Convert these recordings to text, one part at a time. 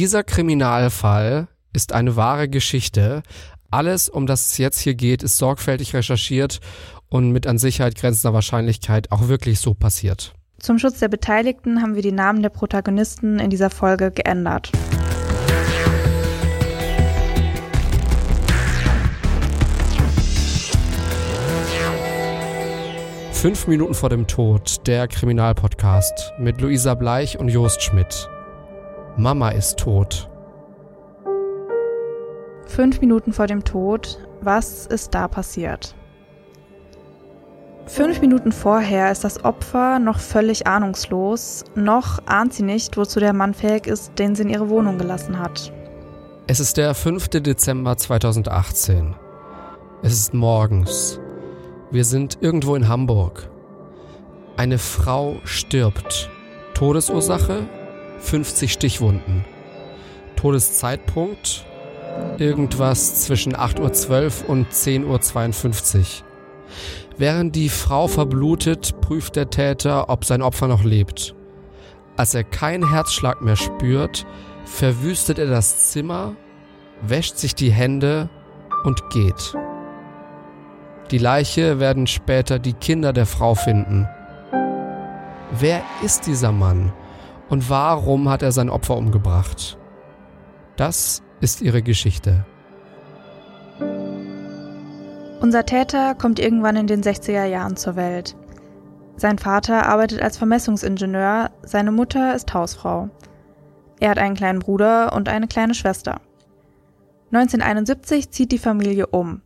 Dieser Kriminalfall ist eine wahre Geschichte. Alles, um das es jetzt hier geht, ist sorgfältig recherchiert und mit an Sicherheit grenzender Wahrscheinlichkeit auch wirklich so passiert. Zum Schutz der Beteiligten haben wir die Namen der Protagonisten in dieser Folge geändert. Fünf Minuten vor dem Tod, der Kriminalpodcast mit Luisa Bleich und Jost Schmidt. Mama ist tot. Fünf Minuten vor dem Tod, was ist da passiert? Fünf Minuten vorher ist das Opfer noch völlig ahnungslos, noch ahnt sie nicht, wozu der Mann fähig ist, den sie in ihre Wohnung gelassen hat. Es ist der 5. Dezember 2018. Es ist morgens. Wir sind irgendwo in Hamburg. Eine Frau stirbt. Todesursache 50 Stichwunden. Todeszeitpunkt irgendwas zwischen 8.12 Uhr und 10.52 Uhr. Während die Frau verblutet, prüft der Täter, ob sein Opfer noch lebt. Als er keinen Herzschlag mehr spürt, verwüstet er das Zimmer, wäscht sich die Hände und geht. Die Leiche werden später die Kinder der Frau finden. Wer ist dieser Mann und warum hat er sein Opfer umgebracht? Das ist ihre Geschichte. Unser Täter kommt irgendwann in den 60er Jahren zur Welt. Sein Vater arbeitet als Vermessungsingenieur, seine Mutter ist Hausfrau. Er hat einen kleinen Bruder und eine kleine Schwester. 1971 zieht die Familie um.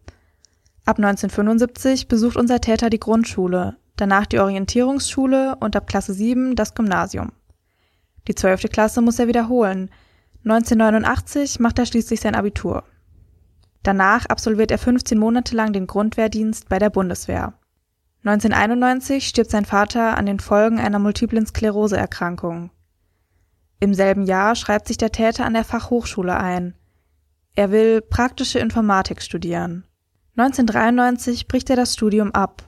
Ab 1975 besucht unser Täter die Grundschule, danach die Orientierungsschule und ab Klasse 7 das Gymnasium. Die 12. Klasse muss er wiederholen. 1989 macht er schließlich sein Abitur. Danach absolviert er 15 Monate lang den Grundwehrdienst bei der Bundeswehr. 1991 stirbt sein Vater an den Folgen einer multiplen Skleroseerkrankung. Im selben Jahr schreibt sich der Täter an der Fachhochschule ein. Er will praktische Informatik studieren. 1993 bricht er das Studium ab.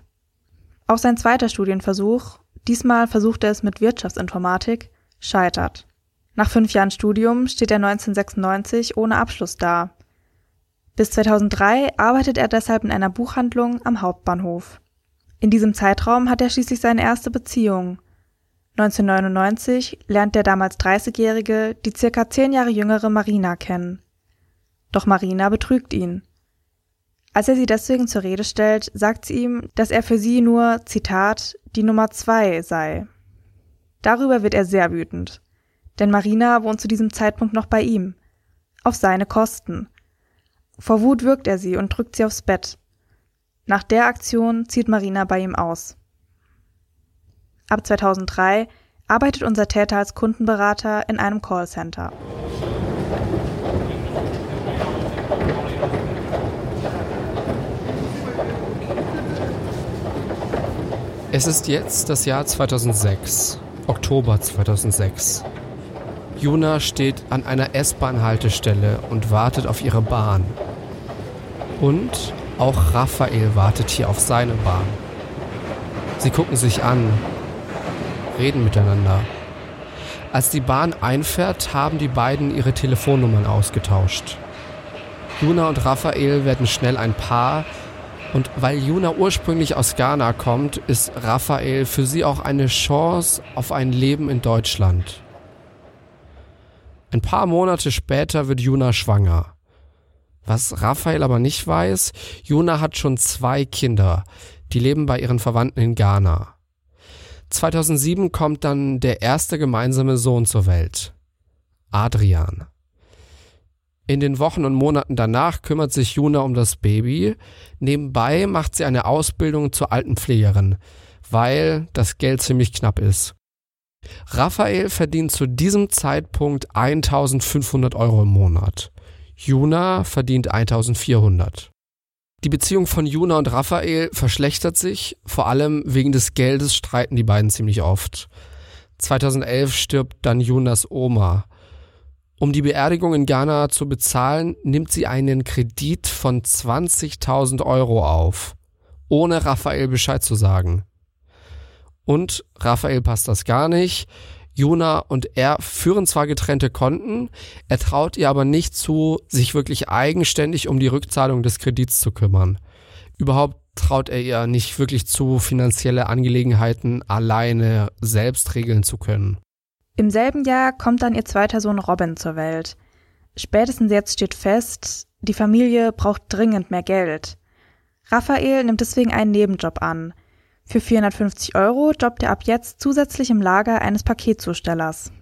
Auch sein zweiter Studienversuch, diesmal versucht er es mit Wirtschaftsinformatik, scheitert. Nach fünf Jahren Studium steht er 1996 ohne Abschluss da. Bis 2003 arbeitet er deshalb in einer Buchhandlung am Hauptbahnhof. In diesem Zeitraum hat er schließlich seine erste Beziehung. 1999 lernt der damals 30-Jährige die circa zehn Jahre jüngere Marina kennen. Doch Marina betrügt ihn. Als er sie deswegen zur Rede stellt, sagt sie ihm, dass er für sie nur, Zitat, die Nummer zwei sei. Darüber wird er sehr wütend. Denn Marina wohnt zu diesem Zeitpunkt noch bei ihm. Auf seine Kosten. Vor Wut wirkt er sie und drückt sie aufs Bett. Nach der Aktion zieht Marina bei ihm aus. Ab 2003 arbeitet unser Täter als Kundenberater in einem Callcenter. Es ist jetzt das Jahr 2006, Oktober 2006. Juna steht an einer S-Bahn-Haltestelle und wartet auf ihre Bahn. Und auch Raphael wartet hier auf seine Bahn. Sie gucken sich an, reden miteinander. Als die Bahn einfährt, haben die beiden ihre Telefonnummern ausgetauscht. Juna und Raphael werden schnell ein Paar, und weil Juna ursprünglich aus Ghana kommt, ist Raphael für sie auch eine Chance auf ein Leben in Deutschland. Ein paar Monate später wird Juna schwanger. Was Raphael aber nicht weiß, Juna hat schon zwei Kinder, die leben bei ihren Verwandten in Ghana. 2007 kommt dann der erste gemeinsame Sohn zur Welt, Adrian. In den Wochen und Monaten danach kümmert sich Juna um das Baby. Nebenbei macht sie eine Ausbildung zur Altenpflegerin, weil das Geld ziemlich knapp ist. Raphael verdient zu diesem Zeitpunkt 1500 Euro im Monat. Juna verdient 1400. Die Beziehung von Juna und Raphael verschlechtert sich, vor allem wegen des Geldes streiten die beiden ziemlich oft. 2011 stirbt dann Junas Oma. Um die Beerdigung in Ghana zu bezahlen, nimmt sie einen Kredit von 20.000 Euro auf, ohne Raphael Bescheid zu sagen. Und Raphael passt das gar nicht. Jona und er führen zwar getrennte Konten, er traut ihr aber nicht zu, sich wirklich eigenständig um die Rückzahlung des Kredits zu kümmern. Überhaupt traut er ihr nicht wirklich zu, finanzielle Angelegenheiten alleine selbst regeln zu können. Im selben Jahr kommt dann ihr zweiter Sohn Robin zur Welt. Spätestens jetzt steht fest, die Familie braucht dringend mehr Geld. Raphael nimmt deswegen einen Nebenjob an. Für 450 Euro jobbt er ab jetzt zusätzlich im Lager eines Paketzustellers.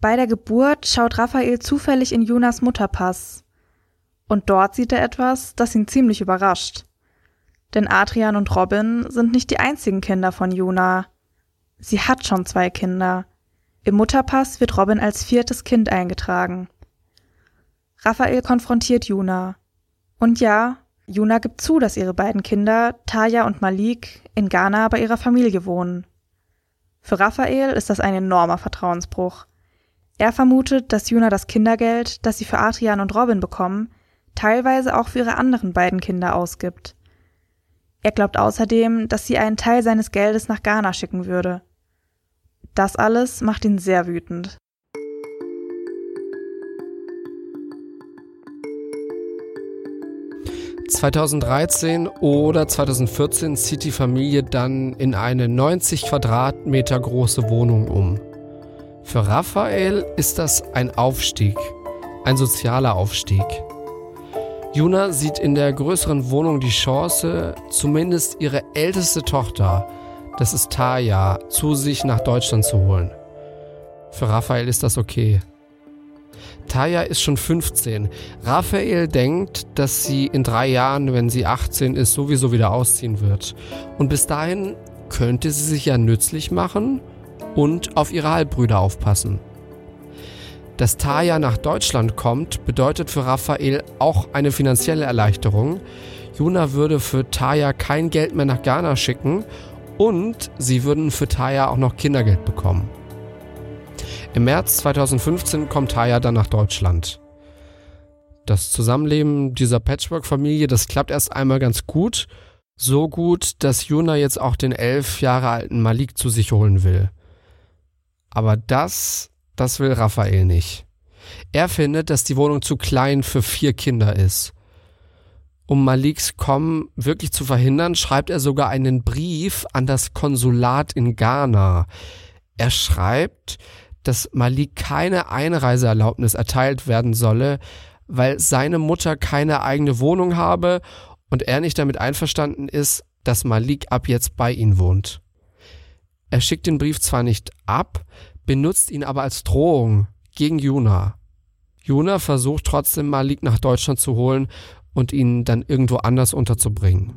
Bei der Geburt schaut Raphael zufällig in Jonas Mutterpass. Und dort sieht er etwas, das ihn ziemlich überrascht. Denn Adrian und Robin sind nicht die einzigen Kinder von Juna. Sie hat schon zwei Kinder. Im Mutterpass wird Robin als viertes Kind eingetragen. Raphael konfrontiert Juna. Und ja, Juna gibt zu, dass ihre beiden Kinder, Taya und Malik, in Ghana bei ihrer Familie wohnen. Für Raphael ist das ein enormer Vertrauensbruch. Er vermutet, dass Juna das Kindergeld, das sie für Adrian und Robin bekommen, teilweise auch für ihre anderen beiden Kinder ausgibt. Er glaubt außerdem, dass sie einen Teil seines Geldes nach Ghana schicken würde. Das alles macht ihn sehr wütend. 2013 oder 2014 zieht die Familie dann in eine 90 Quadratmeter große Wohnung um. Für Raphael ist das ein Aufstieg, ein sozialer Aufstieg. Juna sieht in der größeren Wohnung die Chance, zumindest ihre älteste Tochter, das ist Taya, zu sich nach Deutschland zu holen. Für Raphael ist das okay. Taya ist schon 15. Raphael denkt, dass sie in drei Jahren, wenn sie 18 ist, sowieso wieder ausziehen wird. Und bis dahin könnte sie sich ja nützlich machen und auf ihre Halbbrüder aufpassen. Dass Taya nach Deutschland kommt, bedeutet für Raphael auch eine finanzielle Erleichterung. Juna würde für Taya kein Geld mehr nach Ghana schicken und sie würden für Taya auch noch Kindergeld bekommen. Im März 2015 kommt Taya dann nach Deutschland. Das Zusammenleben dieser Patchwork-Familie, das klappt erst einmal ganz gut. So gut, dass Juna jetzt auch den elf Jahre alten Malik zu sich holen will. Aber das, das will Raphael nicht. Er findet, dass die Wohnung zu klein für vier Kinder ist. Um Maliks Kommen wirklich zu verhindern, schreibt er sogar einen Brief an das Konsulat in Ghana. Er schreibt, dass Malik keine Einreiseerlaubnis erteilt werden solle, weil seine Mutter keine eigene Wohnung habe und er nicht damit einverstanden ist, dass Malik ab jetzt bei ihm wohnt. Er schickt den Brief zwar nicht ab, benutzt ihn aber als Drohung gegen Juna. Juna versucht trotzdem Malik nach Deutschland zu holen und ihn dann irgendwo anders unterzubringen.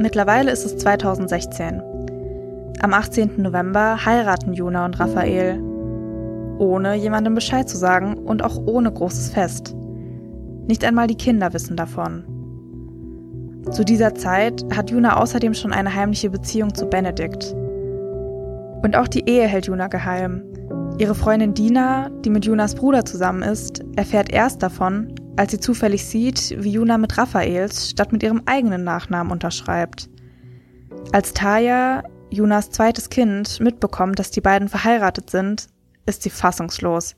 Mittlerweile ist es 2016. Am 18. November heiraten Juna und Raphael. Ohne jemandem Bescheid zu sagen und auch ohne großes Fest. Nicht einmal die Kinder wissen davon. Zu dieser Zeit hat Juna außerdem schon eine heimliche Beziehung zu Benedikt. Und auch die Ehe hält Juna geheim. Ihre Freundin Dina, die mit Junas Bruder zusammen ist, erfährt erst davon, als sie zufällig sieht, wie Juna mit Raphaels statt mit ihrem eigenen Nachnamen unterschreibt. Als Taya, Junas zweites Kind, mitbekommt, dass die beiden verheiratet sind, ist sie fassungslos.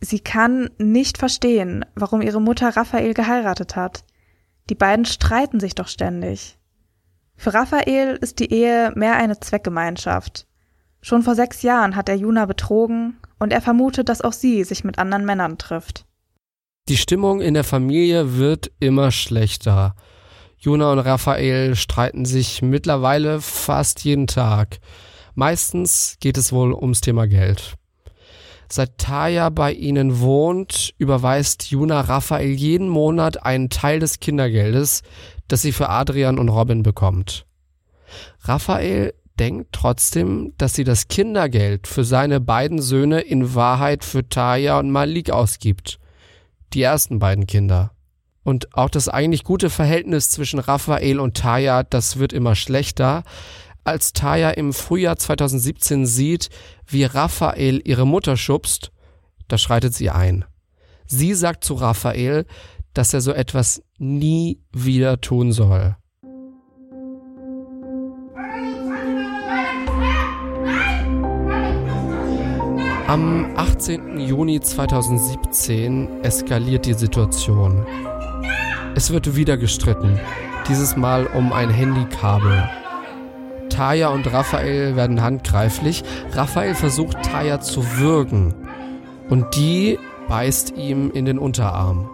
Sie kann nicht verstehen, warum ihre Mutter Raphael geheiratet hat. Die beiden streiten sich doch ständig. Für Raphael ist die Ehe mehr eine Zweckgemeinschaft. Schon vor sechs Jahren hat er Juna betrogen und er vermutet, dass auch sie sich mit anderen Männern trifft. Die Stimmung in der Familie wird immer schlechter. Juna und Raphael streiten sich mittlerweile fast jeden Tag. Meistens geht es wohl ums Thema Geld. Seit Taya bei ihnen wohnt, überweist Juna Raphael jeden Monat einen Teil des Kindergeldes, das sie für Adrian und Robin bekommt. Raphael denkt trotzdem, dass sie das Kindergeld für seine beiden Söhne in Wahrheit für Taya und Malik ausgibt die ersten beiden Kinder. Und auch das eigentlich gute Verhältnis zwischen Raphael und Taya, das wird immer schlechter. Als Taya im Frühjahr 2017 sieht, wie Raphael ihre Mutter schubst, da schreitet sie ein. Sie sagt zu Raphael, dass er so etwas nie wieder tun soll. Am 18. Juni 2017 eskaliert die Situation. Es wird wieder gestritten, dieses Mal um ein Handykabel. Taya und Raphael werden handgreiflich. Raphael versucht Taya zu würgen und die beißt ihm in den Unterarm.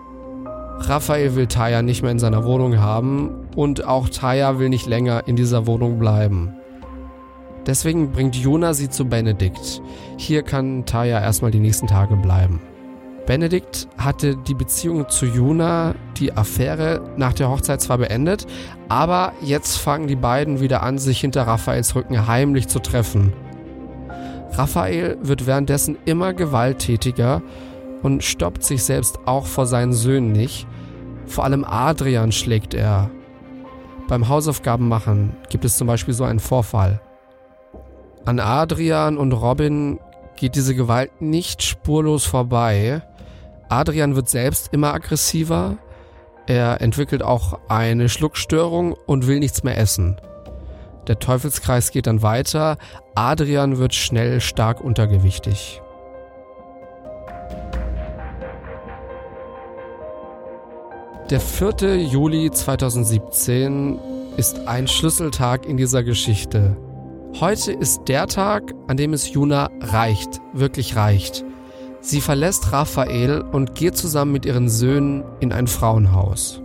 Raphael will Taya nicht mehr in seiner Wohnung haben und auch Taya will nicht länger in dieser Wohnung bleiben. Deswegen bringt Jona sie zu Benedikt. Hier kann Taya erstmal die nächsten Tage bleiben. Benedikt hatte die Beziehung zu Juna, die Affäre nach der Hochzeit zwar beendet, aber jetzt fangen die beiden wieder an, sich hinter Raphaels Rücken heimlich zu treffen. Raphael wird währenddessen immer gewalttätiger und stoppt sich selbst auch vor seinen Söhnen nicht. Vor allem Adrian schlägt er. Beim Hausaufgaben machen gibt es zum Beispiel so einen Vorfall. An Adrian und Robin geht diese Gewalt nicht spurlos vorbei. Adrian wird selbst immer aggressiver. Er entwickelt auch eine Schluckstörung und will nichts mehr essen. Der Teufelskreis geht dann weiter. Adrian wird schnell stark untergewichtig. Der 4. Juli 2017 ist ein Schlüsseltag in dieser Geschichte. Heute ist der Tag, an dem es Juna reicht, wirklich reicht. Sie verlässt Raphael und geht zusammen mit ihren Söhnen in ein Frauenhaus.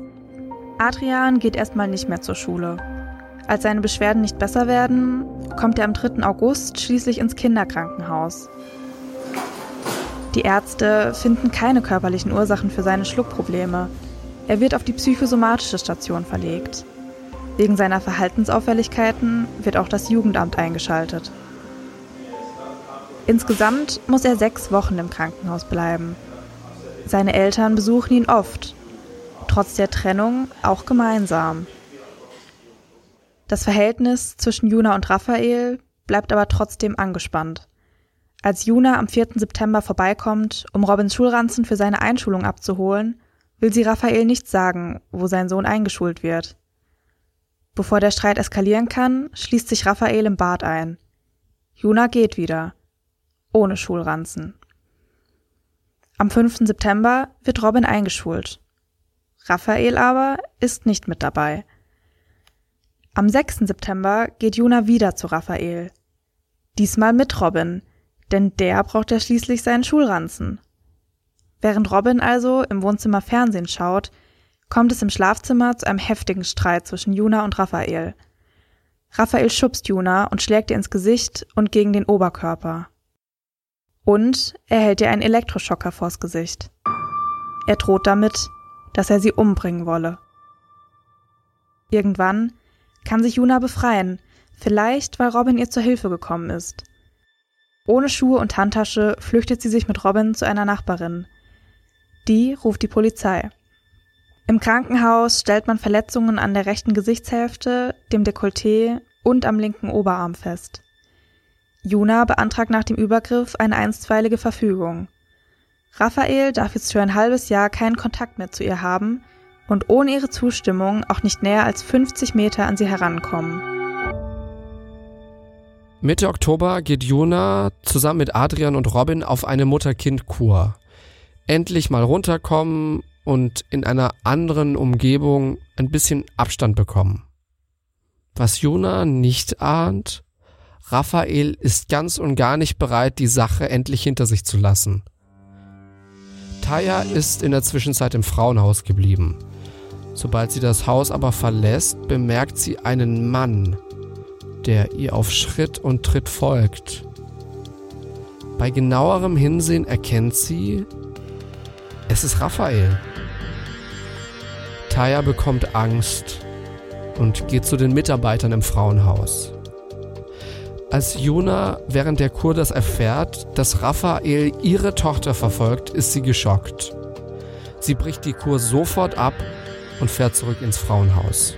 Adrian geht erstmal nicht mehr zur Schule. Als seine Beschwerden nicht besser werden, kommt er am 3. August schließlich ins Kinderkrankenhaus. Die Ärzte finden keine körperlichen Ursachen für seine Schluckprobleme. Er wird auf die psychosomatische Station verlegt. Wegen seiner Verhaltensauffälligkeiten wird auch das Jugendamt eingeschaltet. Insgesamt muss er sechs Wochen im Krankenhaus bleiben. Seine Eltern besuchen ihn oft, trotz der Trennung auch gemeinsam. Das Verhältnis zwischen Juna und Raphael bleibt aber trotzdem angespannt. Als Juna am 4. September vorbeikommt, um Robins Schulranzen für seine Einschulung abzuholen, will sie Raphael nicht sagen, wo sein Sohn eingeschult wird. Bevor der Streit eskalieren kann, schließt sich Raphael im Bad ein. Juna geht wieder. Ohne Schulranzen. Am 5. September wird Robin eingeschult. Raphael aber ist nicht mit dabei. Am 6. September geht Juna wieder zu Raphael. Diesmal mit Robin, denn der braucht ja schließlich seinen Schulranzen. Während Robin also im Wohnzimmer Fernsehen schaut, kommt es im Schlafzimmer zu einem heftigen Streit zwischen Juna und Raphael. Raphael schubst Juna und schlägt ihr ins Gesicht und gegen den Oberkörper. Und er hält ihr einen Elektroschocker vors Gesicht. Er droht damit, dass er sie umbringen wolle. Irgendwann kann sich Juna befreien, vielleicht weil Robin ihr zur Hilfe gekommen ist. Ohne Schuhe und Handtasche flüchtet sie sich mit Robin zu einer Nachbarin. Die ruft die Polizei. Im Krankenhaus stellt man Verletzungen an der rechten Gesichtshälfte, dem Dekolleté und am linken Oberarm fest. Juna beantragt nach dem Übergriff eine einstweilige Verfügung. Raphael darf jetzt für ein halbes Jahr keinen Kontakt mehr zu ihr haben und ohne ihre Zustimmung auch nicht näher als 50 Meter an sie herankommen. Mitte Oktober geht Juna zusammen mit Adrian und Robin auf eine Mutter-Kind-Kur. Endlich mal runterkommen und in einer anderen Umgebung ein bisschen Abstand bekommen. Was Jona nicht ahnt, Raphael ist ganz und gar nicht bereit, die Sache endlich hinter sich zu lassen. Taya ist in der Zwischenzeit im Frauenhaus geblieben. Sobald sie das Haus aber verlässt, bemerkt sie einen Mann, der ihr auf Schritt und Tritt folgt. Bei genauerem Hinsehen erkennt sie, es ist Raphael. Taya bekommt Angst und geht zu den Mitarbeitern im Frauenhaus. Als Juna während der Kur das erfährt, dass Raphael ihre Tochter verfolgt, ist sie geschockt. Sie bricht die Kur sofort ab und fährt zurück ins Frauenhaus.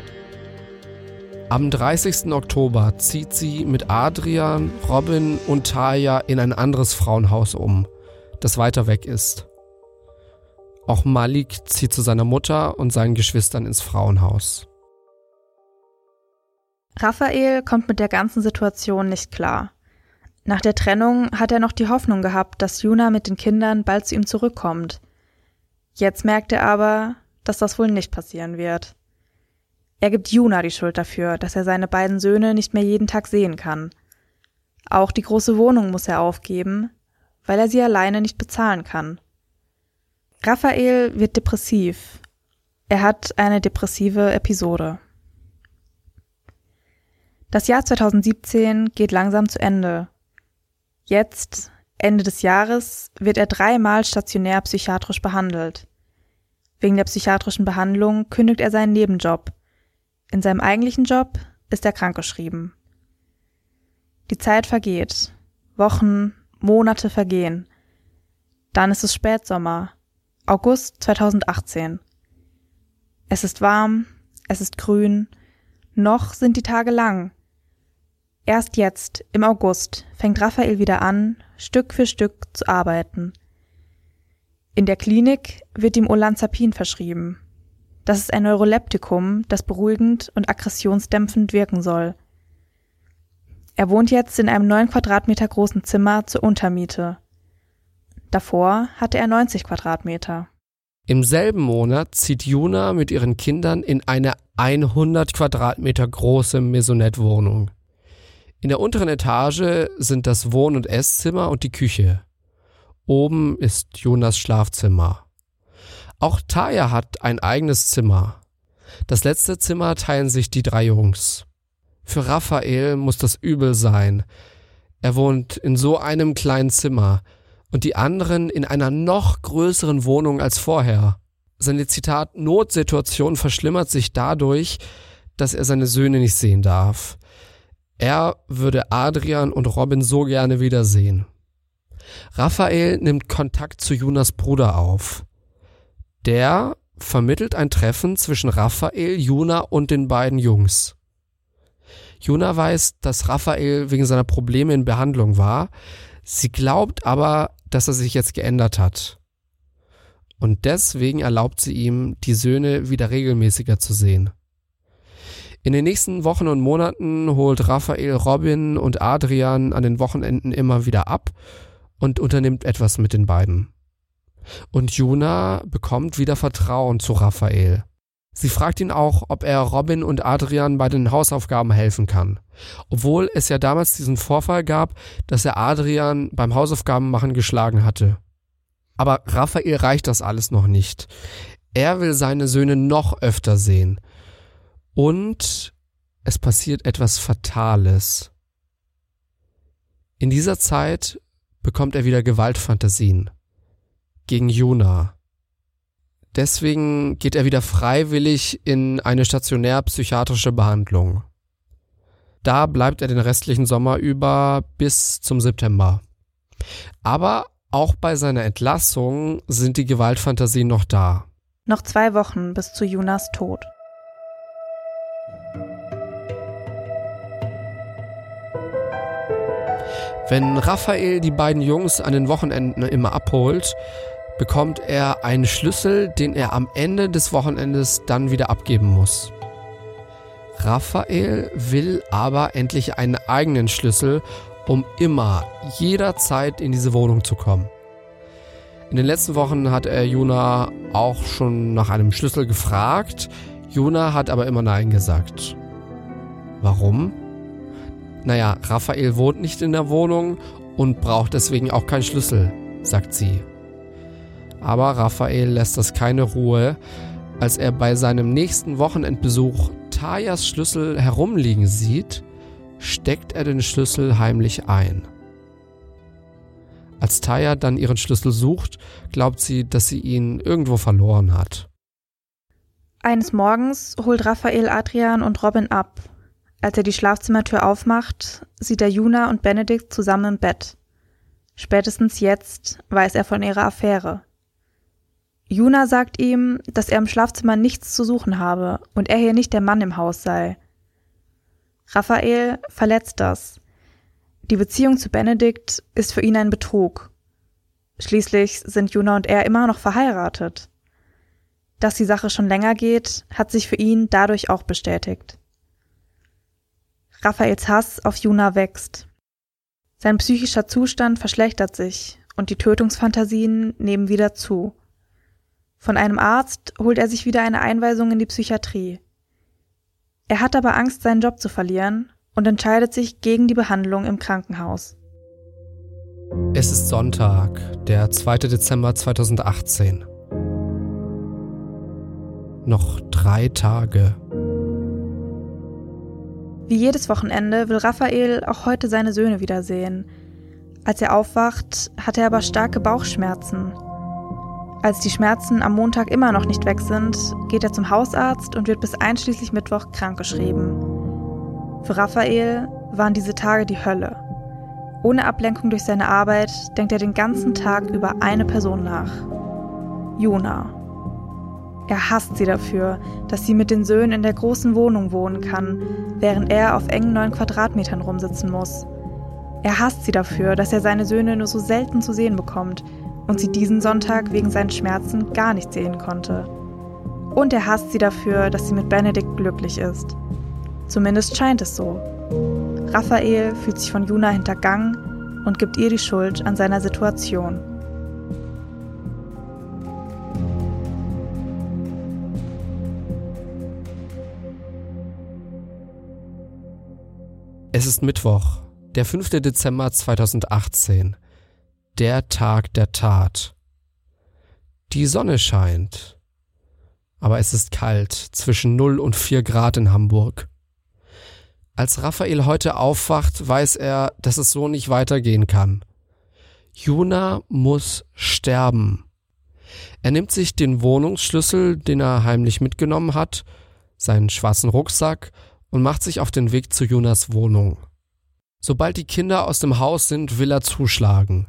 Am 30. Oktober zieht sie mit Adrian, Robin und Taya in ein anderes Frauenhaus um, das weiter weg ist. Auch Malik zieht zu seiner Mutter und seinen Geschwistern ins Frauenhaus. Raphael kommt mit der ganzen Situation nicht klar. Nach der Trennung hat er noch die Hoffnung gehabt, dass Juna mit den Kindern bald zu ihm zurückkommt. Jetzt merkt er aber, dass das wohl nicht passieren wird. Er gibt Juna die Schuld dafür, dass er seine beiden Söhne nicht mehr jeden Tag sehen kann. Auch die große Wohnung muss er aufgeben, weil er sie alleine nicht bezahlen kann. Raphael wird depressiv. Er hat eine depressive Episode. Das Jahr 2017 geht langsam zu Ende. Jetzt, Ende des Jahres, wird er dreimal stationär psychiatrisch behandelt. Wegen der psychiatrischen Behandlung kündigt er seinen Nebenjob. In seinem eigentlichen Job ist er krankgeschrieben. Die Zeit vergeht. Wochen, Monate vergehen. Dann ist es Spätsommer. August 2018. Es ist warm, es ist grün, noch sind die Tage lang. Erst jetzt, im August, fängt Raphael wieder an, Stück für Stück zu arbeiten. In der Klinik wird ihm Olanzapin verschrieben. Das ist ein Neuroleptikum, das beruhigend und aggressionsdämpfend wirken soll. Er wohnt jetzt in einem neun Quadratmeter großen Zimmer zur Untermiete. Davor hatte er 90 Quadratmeter. Im selben Monat zieht Juna mit ihren Kindern in eine 100 Quadratmeter große Maisonette-Wohnung. In der unteren Etage sind das Wohn- und Esszimmer und die Küche. Oben ist Jonas Schlafzimmer. Auch Taya hat ein eigenes Zimmer. Das letzte Zimmer teilen sich die drei Jungs. Für Raphael muss das übel sein. Er wohnt in so einem kleinen Zimmer und die anderen in einer noch größeren Wohnung als vorher. Seine Zitat Notsituation verschlimmert sich dadurch, dass er seine Söhne nicht sehen darf. Er würde Adrian und Robin so gerne wiedersehen. Raphael nimmt Kontakt zu Jonas Bruder auf. Der vermittelt ein Treffen zwischen Raphael, Juna und den beiden Jungs. Juna weiß, dass Raphael wegen seiner Probleme in Behandlung war. Sie glaubt aber, dass er sich jetzt geändert hat. Und deswegen erlaubt sie ihm, die Söhne wieder regelmäßiger zu sehen. In den nächsten Wochen und Monaten holt Raphael Robin und Adrian an den Wochenenden immer wieder ab und unternimmt etwas mit den beiden. Und Juna bekommt wieder Vertrauen zu Raphael. Sie fragt ihn auch, ob er Robin und Adrian bei den Hausaufgaben helfen kann. Obwohl es ja damals diesen Vorfall gab, dass er Adrian beim Hausaufgaben machen geschlagen hatte. Aber Raphael reicht das alles noch nicht. Er will seine Söhne noch öfter sehen. Und es passiert etwas Fatales. In dieser Zeit bekommt er wieder Gewaltfantasien gegen Juna. Deswegen geht er wieder freiwillig in eine stationär psychiatrische Behandlung. Da bleibt er den restlichen Sommer über bis zum September. Aber auch bei seiner Entlassung sind die Gewaltfantasien noch da. Noch zwei Wochen bis zu Junas Tod. Wenn Raphael die beiden Jungs an den Wochenenden immer abholt, bekommt er einen Schlüssel, den er am Ende des Wochenendes dann wieder abgeben muss. Raphael will aber endlich einen eigenen Schlüssel, um immer, jederzeit in diese Wohnung zu kommen. In den letzten Wochen hat er Juna auch schon nach einem Schlüssel gefragt. Juna hat aber immer Nein gesagt. Warum? Naja, Raphael wohnt nicht in der Wohnung und braucht deswegen auch keinen Schlüssel, sagt sie. Aber Raphael lässt das keine Ruhe, als er bei seinem nächsten Wochenendbesuch Tajas Schlüssel herumliegen sieht, steckt er den Schlüssel heimlich ein. Als Taya dann ihren Schlüssel sucht, glaubt sie, dass sie ihn irgendwo verloren hat. Eines Morgens holt Raphael Adrian und Robin ab als er die Schlafzimmertür aufmacht, sieht er Juna und Benedikt zusammen im Bett. Spätestens jetzt weiß er von ihrer Affäre. Juna sagt ihm, dass er im Schlafzimmer nichts zu suchen habe und er hier nicht der Mann im Haus sei. Raphael verletzt das. Die Beziehung zu Benedikt ist für ihn ein Betrug. Schließlich sind Juna und er immer noch verheiratet. Dass die Sache schon länger geht, hat sich für ihn dadurch auch bestätigt. Raphaels Hass auf Juna wächst. Sein psychischer Zustand verschlechtert sich und die Tötungsfantasien nehmen wieder zu. Von einem Arzt holt er sich wieder eine Einweisung in die Psychiatrie. Er hat aber Angst, seinen Job zu verlieren und entscheidet sich gegen die Behandlung im Krankenhaus. Es ist Sonntag, der 2. Dezember 2018. Noch drei Tage. Wie jedes Wochenende will Raphael auch heute seine Söhne wiedersehen. Als er aufwacht, hat er aber starke Bauchschmerzen. Als die Schmerzen am Montag immer noch nicht weg sind, geht er zum Hausarzt und wird bis einschließlich Mittwoch krankgeschrieben. Für Raphael waren diese Tage die Hölle. Ohne Ablenkung durch seine Arbeit denkt er den ganzen Tag über eine Person nach. Juna. Er hasst sie dafür, dass sie mit den Söhnen in der großen Wohnung wohnen kann, während er auf engen neun Quadratmetern rumsitzen muss. Er hasst sie dafür, dass er seine Söhne nur so selten zu sehen bekommt und sie diesen Sonntag wegen seinen Schmerzen gar nicht sehen konnte. Und er hasst sie dafür, dass sie mit Benedikt glücklich ist. Zumindest scheint es so. Raphael fühlt sich von Juna hintergangen und gibt ihr die Schuld an seiner Situation. Es ist Mittwoch, der 5. Dezember 2018 der Tag der Tat. Die Sonne scheint, aber es ist kalt, zwischen 0 und 4 Grad in Hamburg. Als Raphael heute aufwacht, weiß er, dass es so nicht weitergehen kann. Juna muss sterben. Er nimmt sich den Wohnungsschlüssel, den er heimlich mitgenommen hat, seinen schwarzen Rucksack und macht sich auf den Weg zu Junas Wohnung. Sobald die Kinder aus dem Haus sind, will er zuschlagen.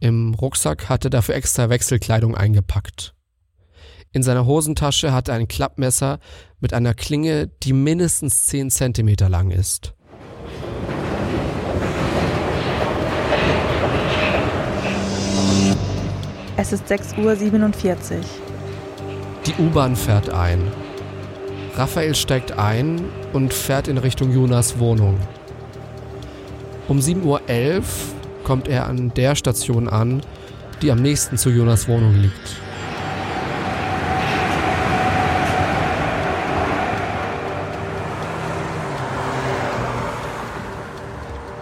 Im Rucksack hat er dafür extra Wechselkleidung eingepackt. In seiner Hosentasche hat er ein Klappmesser mit einer Klinge, die mindestens 10 Zentimeter lang ist. Es ist 6.47 Uhr. Die U-Bahn fährt ein. Raphael steigt ein und fährt in Richtung Jonas Wohnung. Um 7.11 Uhr kommt er an der Station an, die am nächsten zu Jonas Wohnung liegt.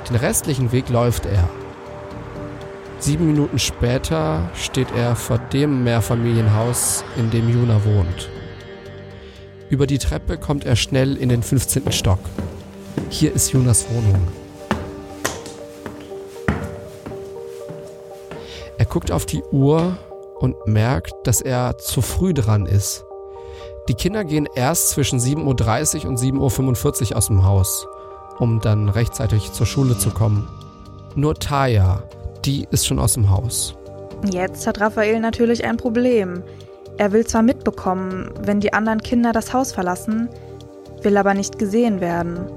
Den restlichen Weg läuft er. Sieben Minuten später steht er vor dem Mehrfamilienhaus, in dem Juna wohnt. Über die Treppe kommt er schnell in den 15. Stock. Hier ist Jonas Wohnung. Guckt auf die Uhr und merkt, dass er zu früh dran ist. Die Kinder gehen erst zwischen 7.30 Uhr und 7.45 Uhr aus dem Haus, um dann rechtzeitig zur Schule zu kommen. Nur Taya, die ist schon aus dem Haus. Jetzt hat Raphael natürlich ein Problem. Er will zwar mitbekommen, wenn die anderen Kinder das Haus verlassen, will aber nicht gesehen werden.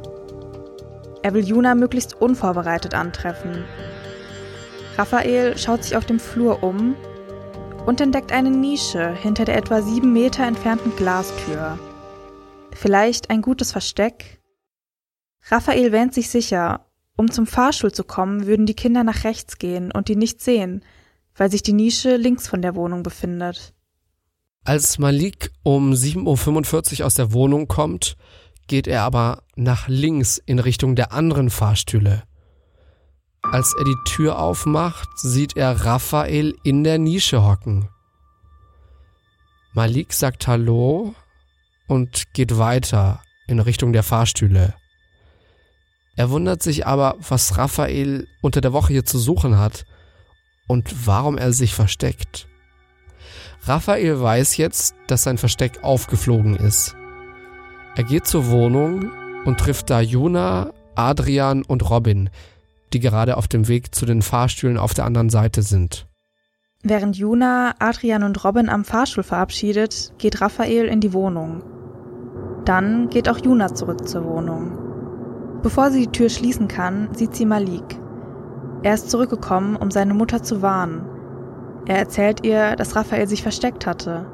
Er will Juna möglichst unvorbereitet antreffen. Raphael schaut sich auf dem Flur um und entdeckt eine Nische hinter der etwa sieben Meter entfernten Glastür. Vielleicht ein gutes Versteck? Raphael wähnt sich sicher, um zum Fahrstuhl zu kommen, würden die Kinder nach rechts gehen und ihn nicht sehen, weil sich die Nische links von der Wohnung befindet. Als Malik um 7.45 Uhr aus der Wohnung kommt, geht er aber nach links in Richtung der anderen Fahrstühle. Als er die Tür aufmacht, sieht er Raphael in der Nische hocken. Malik sagt Hallo und geht weiter in Richtung der Fahrstühle. Er wundert sich aber, was Raphael unter der Woche hier zu suchen hat und warum er sich versteckt. Raphael weiß jetzt, dass sein Versteck aufgeflogen ist. Er geht zur Wohnung und trifft da Juna, Adrian und Robin, die gerade auf dem Weg zu den Fahrstühlen auf der anderen Seite sind. Während Juna, Adrian und Robin am Fahrstuhl verabschiedet, geht Raphael in die Wohnung. Dann geht auch Juna zurück zur Wohnung. Bevor sie die Tür schließen kann, sieht sie Malik. Er ist zurückgekommen, um seine Mutter zu warnen. Er erzählt ihr, dass Raphael sich versteckt hatte.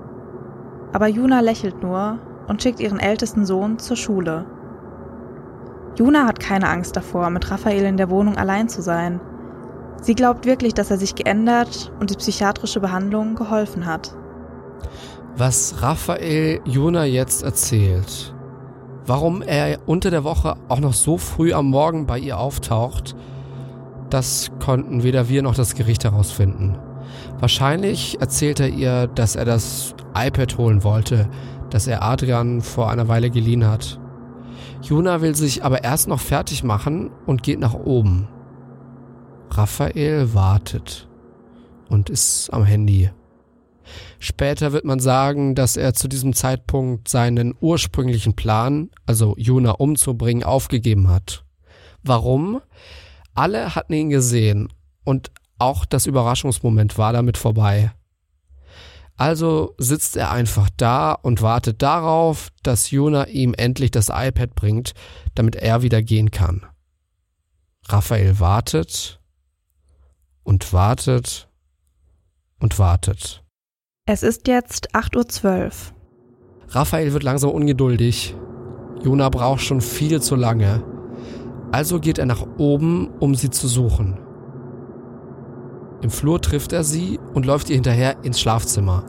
Aber Juna lächelt nur und schickt ihren ältesten Sohn zur Schule. Juna hat keine Angst davor, mit Raphael in der Wohnung allein zu sein. Sie glaubt wirklich, dass er sich geändert und die psychiatrische Behandlung geholfen hat. Was Raphael Juna jetzt erzählt, warum er unter der Woche auch noch so früh am Morgen bei ihr auftaucht, das konnten weder wir noch das Gericht herausfinden. Wahrscheinlich erzählt er ihr, dass er das iPad holen wollte, das er Adrian vor einer Weile geliehen hat. Juna will sich aber erst noch fertig machen und geht nach oben. Raphael wartet und ist am Handy. Später wird man sagen, dass er zu diesem Zeitpunkt seinen ursprünglichen Plan, also Juna umzubringen, aufgegeben hat. Warum? Alle hatten ihn gesehen und auch das Überraschungsmoment war damit vorbei. Also sitzt er einfach da und wartet darauf, dass Juna ihm endlich das iPad bringt, damit er wieder gehen kann. Raphael wartet und wartet und wartet. Es ist jetzt 8.12 Uhr. Raphael wird langsam ungeduldig. Juna braucht schon viel zu lange. Also geht er nach oben, um sie zu suchen. Im Flur trifft er sie und läuft ihr hinterher ins Schlafzimmer.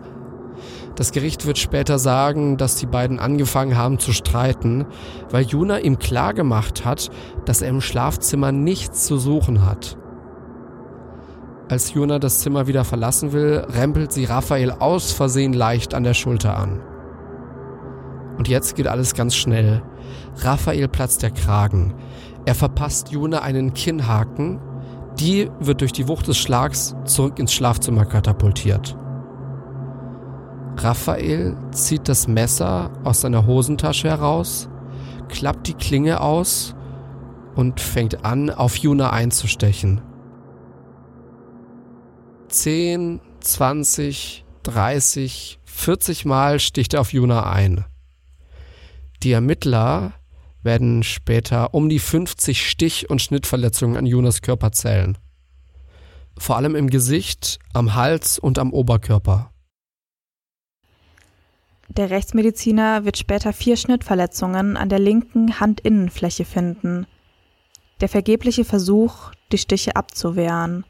Das Gericht wird später sagen, dass die beiden angefangen haben zu streiten, weil Juna ihm klargemacht hat, dass er im Schlafzimmer nichts zu suchen hat. Als Juna das Zimmer wieder verlassen will, rempelt sie Raphael aus Versehen leicht an der Schulter an. Und jetzt geht alles ganz schnell. Raphael platzt der Kragen. Er verpasst Juna einen Kinnhaken die wird durch die Wucht des Schlags zurück ins Schlafzimmer katapultiert. Raphael zieht das Messer aus seiner Hosentasche heraus, klappt die Klinge aus und fängt an, auf Juna einzustechen. 10, 20, 30, 40 Mal sticht er auf Juna ein. Die Ermittler werden später um die 50 Stich- und Schnittverletzungen an Jonas Körper zählen. Vor allem im Gesicht, am Hals und am Oberkörper. Der Rechtsmediziner wird später vier Schnittverletzungen an der linken Handinnenfläche finden. Der vergebliche Versuch, die Stiche abzuwehren.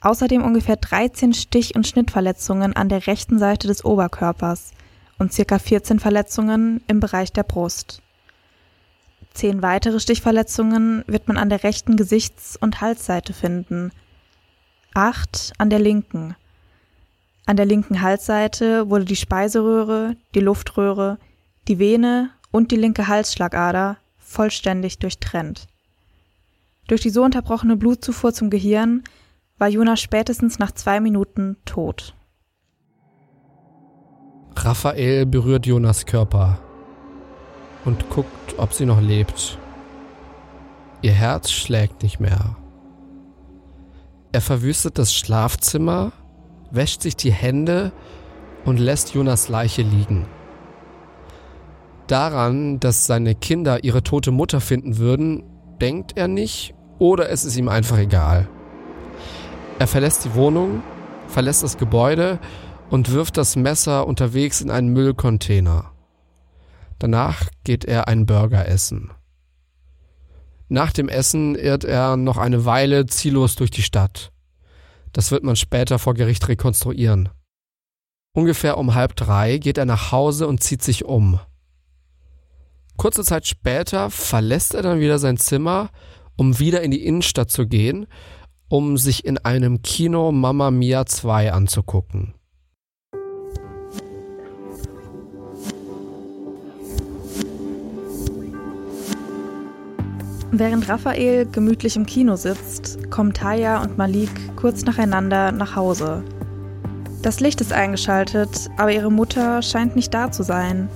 Außerdem ungefähr 13 Stich- und Schnittverletzungen an der rechten Seite des Oberkörpers und ca. 14 Verletzungen im Bereich der Brust. Zehn weitere Stichverletzungen wird man an der rechten Gesichts- und Halsseite finden. Acht an der linken. An der linken Halsseite wurde die Speiseröhre, die Luftröhre, die Vene und die linke Halsschlagader vollständig durchtrennt. Durch die so unterbrochene Blutzufuhr zum Gehirn war Jonas spätestens nach zwei Minuten tot. Raphael berührt Jonas Körper und guckt, ob sie noch lebt. Ihr Herz schlägt nicht mehr. Er verwüstet das Schlafzimmer, wäscht sich die Hände und lässt Jonas Leiche liegen. Daran, dass seine Kinder ihre tote Mutter finden würden, denkt er nicht oder es ist ihm einfach egal. Er verlässt die Wohnung, verlässt das Gebäude und wirft das Messer unterwegs in einen Müllcontainer. Danach geht er einen Burger essen. Nach dem Essen irrt er noch eine Weile ziellos durch die Stadt. Das wird man später vor Gericht rekonstruieren. Ungefähr um halb drei geht er nach Hause und zieht sich um. Kurze Zeit später verlässt er dann wieder sein Zimmer, um wieder in die Innenstadt zu gehen, um sich in einem Kino Mamma Mia 2 anzugucken. Während Raphael gemütlich im Kino sitzt, kommen Taya und Malik kurz nacheinander nach Hause. Das Licht ist eingeschaltet, aber ihre Mutter scheint nicht da zu sein.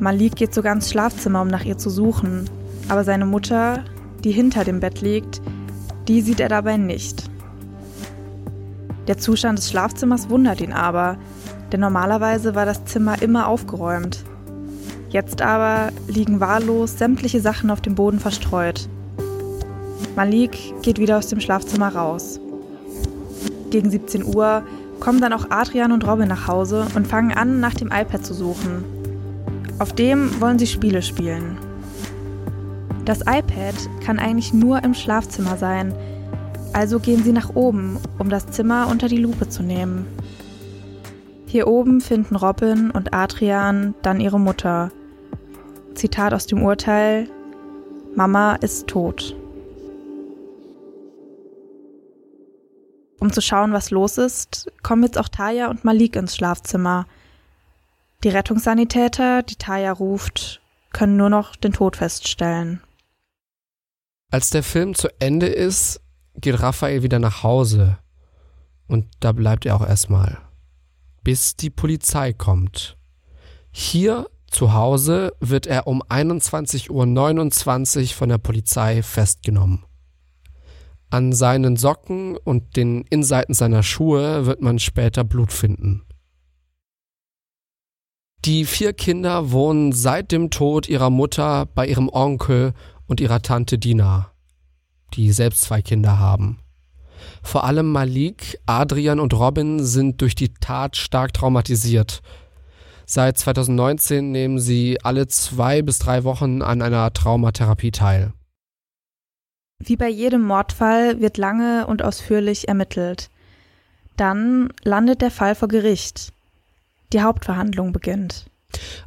Malik geht sogar ins Schlafzimmer, um nach ihr zu suchen, aber seine Mutter, die hinter dem Bett liegt, die sieht er dabei nicht. Der Zustand des Schlafzimmers wundert ihn aber, denn normalerweise war das Zimmer immer aufgeräumt. Jetzt aber liegen wahllos sämtliche Sachen auf dem Boden verstreut. Malik geht wieder aus dem Schlafzimmer raus. Gegen 17 Uhr kommen dann auch Adrian und Robin nach Hause und fangen an, nach dem iPad zu suchen. Auf dem wollen sie Spiele spielen. Das iPad kann eigentlich nur im Schlafzimmer sein, also gehen sie nach oben, um das Zimmer unter die Lupe zu nehmen. Hier oben finden Robin und Adrian dann ihre Mutter. Zitat aus dem Urteil Mama ist tot. Um zu schauen, was los ist, kommen jetzt auch Taya und Malik ins Schlafzimmer. Die Rettungssanitäter, die Taya ruft, können nur noch den Tod feststellen. Als der Film zu Ende ist, geht Raphael wieder nach Hause. Und da bleibt er auch erstmal. Bis die Polizei kommt. Hier zu Hause wird er um 21.29 Uhr von der Polizei festgenommen. An seinen Socken und den Innenseiten seiner Schuhe wird man später Blut finden. Die vier Kinder wohnen seit dem Tod ihrer Mutter bei ihrem Onkel und ihrer Tante Dina, die selbst zwei Kinder haben. Vor allem Malik, Adrian und Robin sind durch die Tat stark traumatisiert Seit 2019 nehmen sie alle zwei bis drei Wochen an einer Traumatherapie teil. Wie bei jedem Mordfall wird lange und ausführlich ermittelt. Dann landet der Fall vor Gericht. Die Hauptverhandlung beginnt.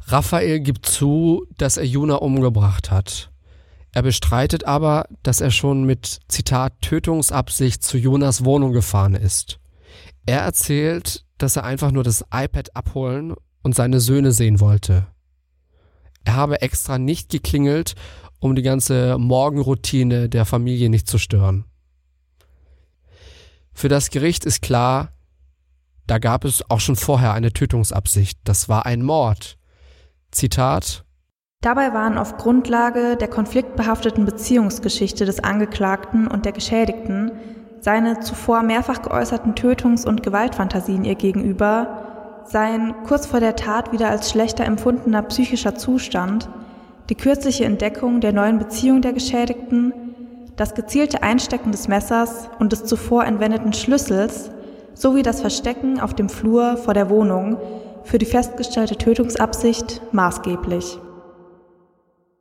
Raphael gibt zu, dass er Juna umgebracht hat. Er bestreitet aber, dass er schon mit Zitat Tötungsabsicht zu Jonas Wohnung gefahren ist. Er erzählt, dass er einfach nur das iPad abholen und seine Söhne sehen wollte. Er habe extra nicht geklingelt, um die ganze Morgenroutine der Familie nicht zu stören. Für das Gericht ist klar, da gab es auch schon vorher eine Tötungsabsicht. Das war ein Mord. Zitat Dabei waren auf Grundlage der konfliktbehafteten Beziehungsgeschichte des Angeklagten und der Geschädigten seine zuvor mehrfach geäußerten Tötungs- und Gewaltfantasien ihr gegenüber sein kurz vor der Tat wieder als schlechter empfundener psychischer Zustand, die kürzliche Entdeckung der neuen Beziehung der Geschädigten, das gezielte Einstecken des Messers und des zuvor entwendeten Schlüssels sowie das Verstecken auf dem Flur vor der Wohnung für die festgestellte Tötungsabsicht maßgeblich.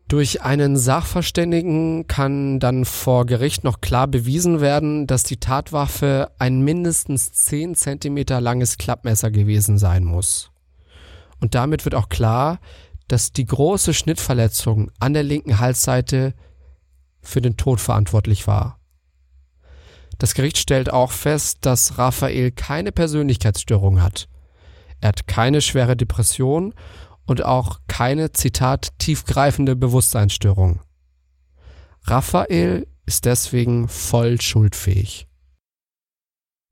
Durch einen Sachverständigen kann dann vor Gericht noch klar bewiesen werden, dass die Tatwaffe ein mindestens 10 Zentimeter langes Klappmesser gewesen sein muss. Und damit wird auch klar, dass die große Schnittverletzung an der linken Halsseite für den Tod verantwortlich war. Das Gericht stellt auch fest, dass Raphael keine Persönlichkeitsstörung hat. Er hat keine schwere Depression und auch keine, Zitat, tiefgreifende Bewusstseinsstörung. Raphael ist deswegen voll schuldfähig.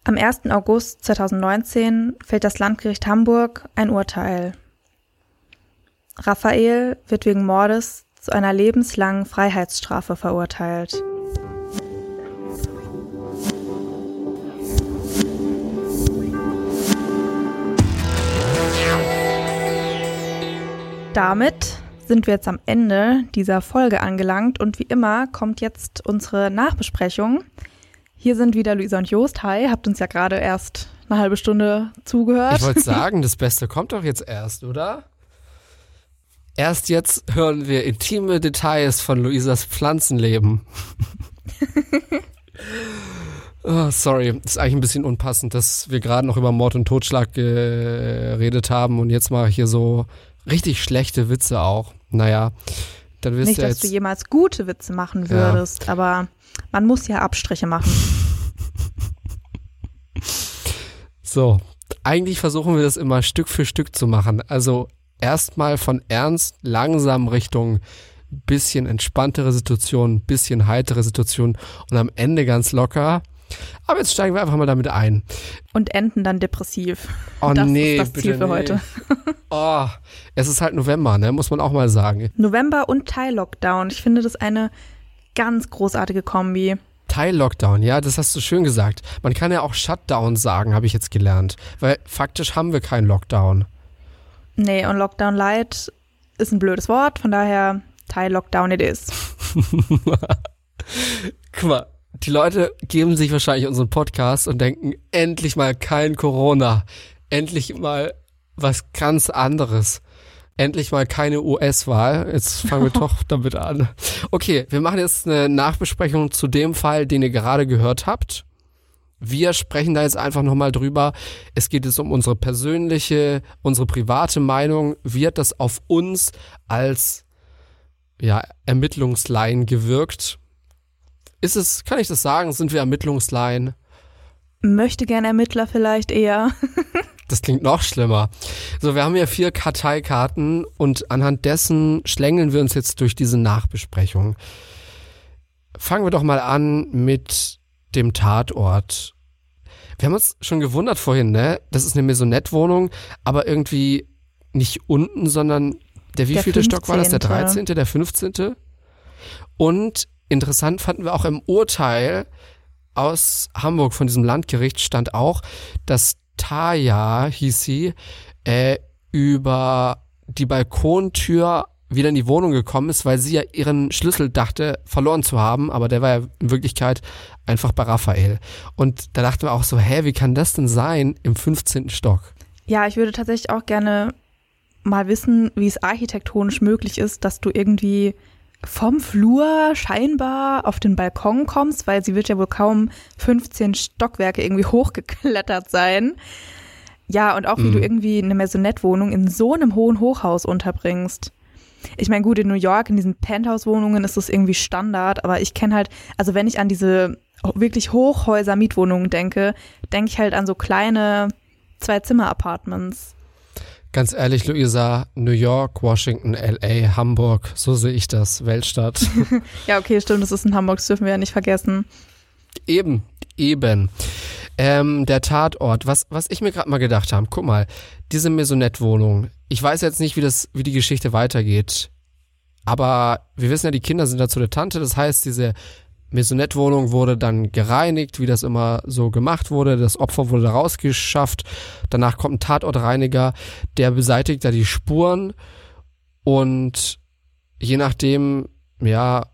Am 1. August 2019 fällt das Landgericht Hamburg ein Urteil. Raphael wird wegen Mordes zu einer lebenslangen Freiheitsstrafe verurteilt. Damit sind wir jetzt am Ende dieser Folge angelangt und wie immer kommt jetzt unsere Nachbesprechung. Hier sind wieder Luisa und Jost. Hi, habt uns ja gerade erst eine halbe Stunde zugehört. Ich wollte sagen, das Beste kommt doch jetzt erst, oder? Erst jetzt hören wir intime Details von Luisas Pflanzenleben. oh, sorry, ist eigentlich ein bisschen unpassend, dass wir gerade noch über Mord und Totschlag geredet haben und jetzt mal hier so Richtig schlechte Witze auch. Naja, dann wirst Nicht, du dass du jemals gute Witze machen würdest, ja. aber man muss ja Abstriche machen. So, eigentlich versuchen wir das immer Stück für Stück zu machen. Also erstmal von ernst langsam Richtung bisschen entspanntere Situation, bisschen heitere Situation und am Ende ganz locker. Aber jetzt steigen wir einfach mal damit ein. Und enden dann depressiv. Oh das nee, ist das Ziel für nee. heute. oh, es ist halt November, ne? Muss man auch mal sagen. November und Teil-Lockdown. Ich finde das eine ganz großartige Kombi. Teil-Lockdown, ja, das hast du schön gesagt. Man kann ja auch Shutdown sagen, habe ich jetzt gelernt. Weil faktisch haben wir keinen Lockdown. Nee, und Lockdown Light ist ein blödes Wort, von daher Teil-Lockdown it is. Guck mal, die Leute geben sich wahrscheinlich unseren Podcast und denken, endlich mal kein Corona. Endlich mal was ganz anderes. Endlich mal keine US-Wahl. Jetzt fangen wir doch damit an. Okay, wir machen jetzt eine Nachbesprechung zu dem Fall, den ihr gerade gehört habt. Wir sprechen da jetzt einfach nochmal drüber. Es geht jetzt um unsere persönliche, unsere private Meinung. Wird das auf uns als ja, Ermittlungslein gewirkt? Ist es, kann ich das sagen, sind wir Ermittlungslein? Möchte gern Ermittler vielleicht eher. Das klingt noch schlimmer. So, wir haben hier vier Karteikarten und anhand dessen schlängeln wir uns jetzt durch diese Nachbesprechung. Fangen wir doch mal an mit dem Tatort. Wir haben uns schon gewundert vorhin, ne? Das ist eine Maisonette-Wohnung, aber irgendwie nicht unten, sondern der wievielte Stock war das? Der 13., der 15.? Und interessant fanden wir auch im Urteil aus Hamburg von diesem Landgericht stand auch, dass Taya, hieß sie, äh, über die Balkontür wieder in die Wohnung gekommen ist, weil sie ja ihren Schlüssel dachte, verloren zu haben, aber der war ja in Wirklichkeit einfach bei Raphael. Und da dachten wir auch so, hä, wie kann das denn sein im 15. Stock? Ja, ich würde tatsächlich auch gerne mal wissen, wie es architektonisch möglich ist, dass du irgendwie vom Flur scheinbar auf den Balkon kommst, weil sie wird ja wohl kaum 15 Stockwerke irgendwie hochgeklettert sein. Ja, und auch wie mhm. du irgendwie eine Maisonette-Wohnung in so einem hohen Hochhaus unterbringst. Ich meine, gut, in New York, in diesen Penthouse-Wohnungen ist das irgendwie Standard, aber ich kenne halt, also wenn ich an diese wirklich Hochhäuser-Mietwohnungen denke, denke ich halt an so kleine Zwei-Zimmer-Apartments. Ganz ehrlich, Luisa, New York, Washington, LA, Hamburg, so sehe ich das, Weltstadt. ja, okay, stimmt, das ist in Hamburg, das dürfen wir ja nicht vergessen. Eben, eben. Ähm, der Tatort, was, was ich mir gerade mal gedacht habe, guck mal, diese Maisonette-Wohnung, ich weiß jetzt nicht, wie das, wie die Geschichte weitergeht, aber wir wissen ja, die Kinder sind da zu der Tante, das heißt, diese Maisonette-Wohnung wurde dann gereinigt, wie das immer so gemacht wurde. Das Opfer wurde rausgeschafft. Danach kommt ein Tatortreiniger, der beseitigt da die Spuren und je nachdem, ja,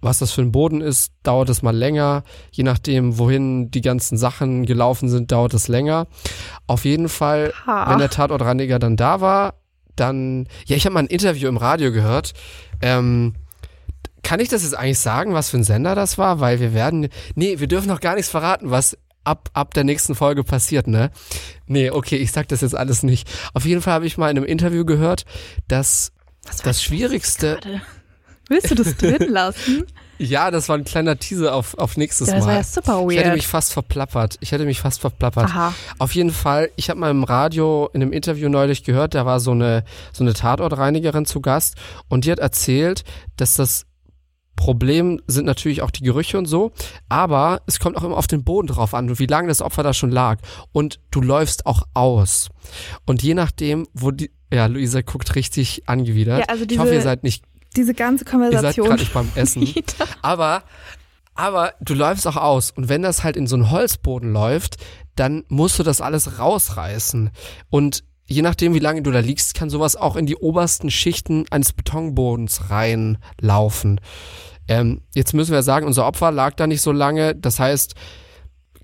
was das für ein Boden ist, dauert es mal länger. Je nachdem, wohin die ganzen Sachen gelaufen sind, dauert es länger. Auf jeden Fall, ha. wenn der Tatortreiniger dann da war, dann, ja, ich habe mal ein Interview im Radio gehört. Ähm, kann ich das jetzt eigentlich sagen, was für ein Sender das war? Weil wir werden, nee, wir dürfen noch gar nichts verraten, was ab, ab der nächsten Folge passiert, ne? Nee, okay, ich sag das jetzt alles nicht. Auf jeden Fall habe ich mal in einem Interview gehört, dass das Schwierigste. Willst du das drin lassen? Ja, das war ein kleiner Teaser auf, auf nächstes ja, das Mal. Das war ja super weird. Ich hätte mich fast verplappert. Ich hätte mich fast verplappert. Aha. Auf jeden Fall, ich habe mal im Radio in einem Interview neulich gehört, da war so eine, so eine Tatortreinigerin zu Gast und die hat erzählt, dass das Problem sind natürlich auch die Gerüche und so, aber es kommt auch immer auf den Boden drauf an, wie lange das Opfer da schon lag. Und du läufst auch aus. Und je nachdem, wo die, ja, Luisa guckt richtig angewidert. Ja, also diese, ich hoffe, ihr seid nicht, diese ganze Konversation. Ihr seid gerade nicht beim Essen. aber, aber du läufst auch aus. Und wenn das halt in so einen Holzboden läuft, dann musst du das alles rausreißen. Und je nachdem, wie lange du da liegst, kann sowas auch in die obersten Schichten eines Betonbodens reinlaufen. Ähm, jetzt müssen wir sagen, unser Opfer lag da nicht so lange. Das heißt,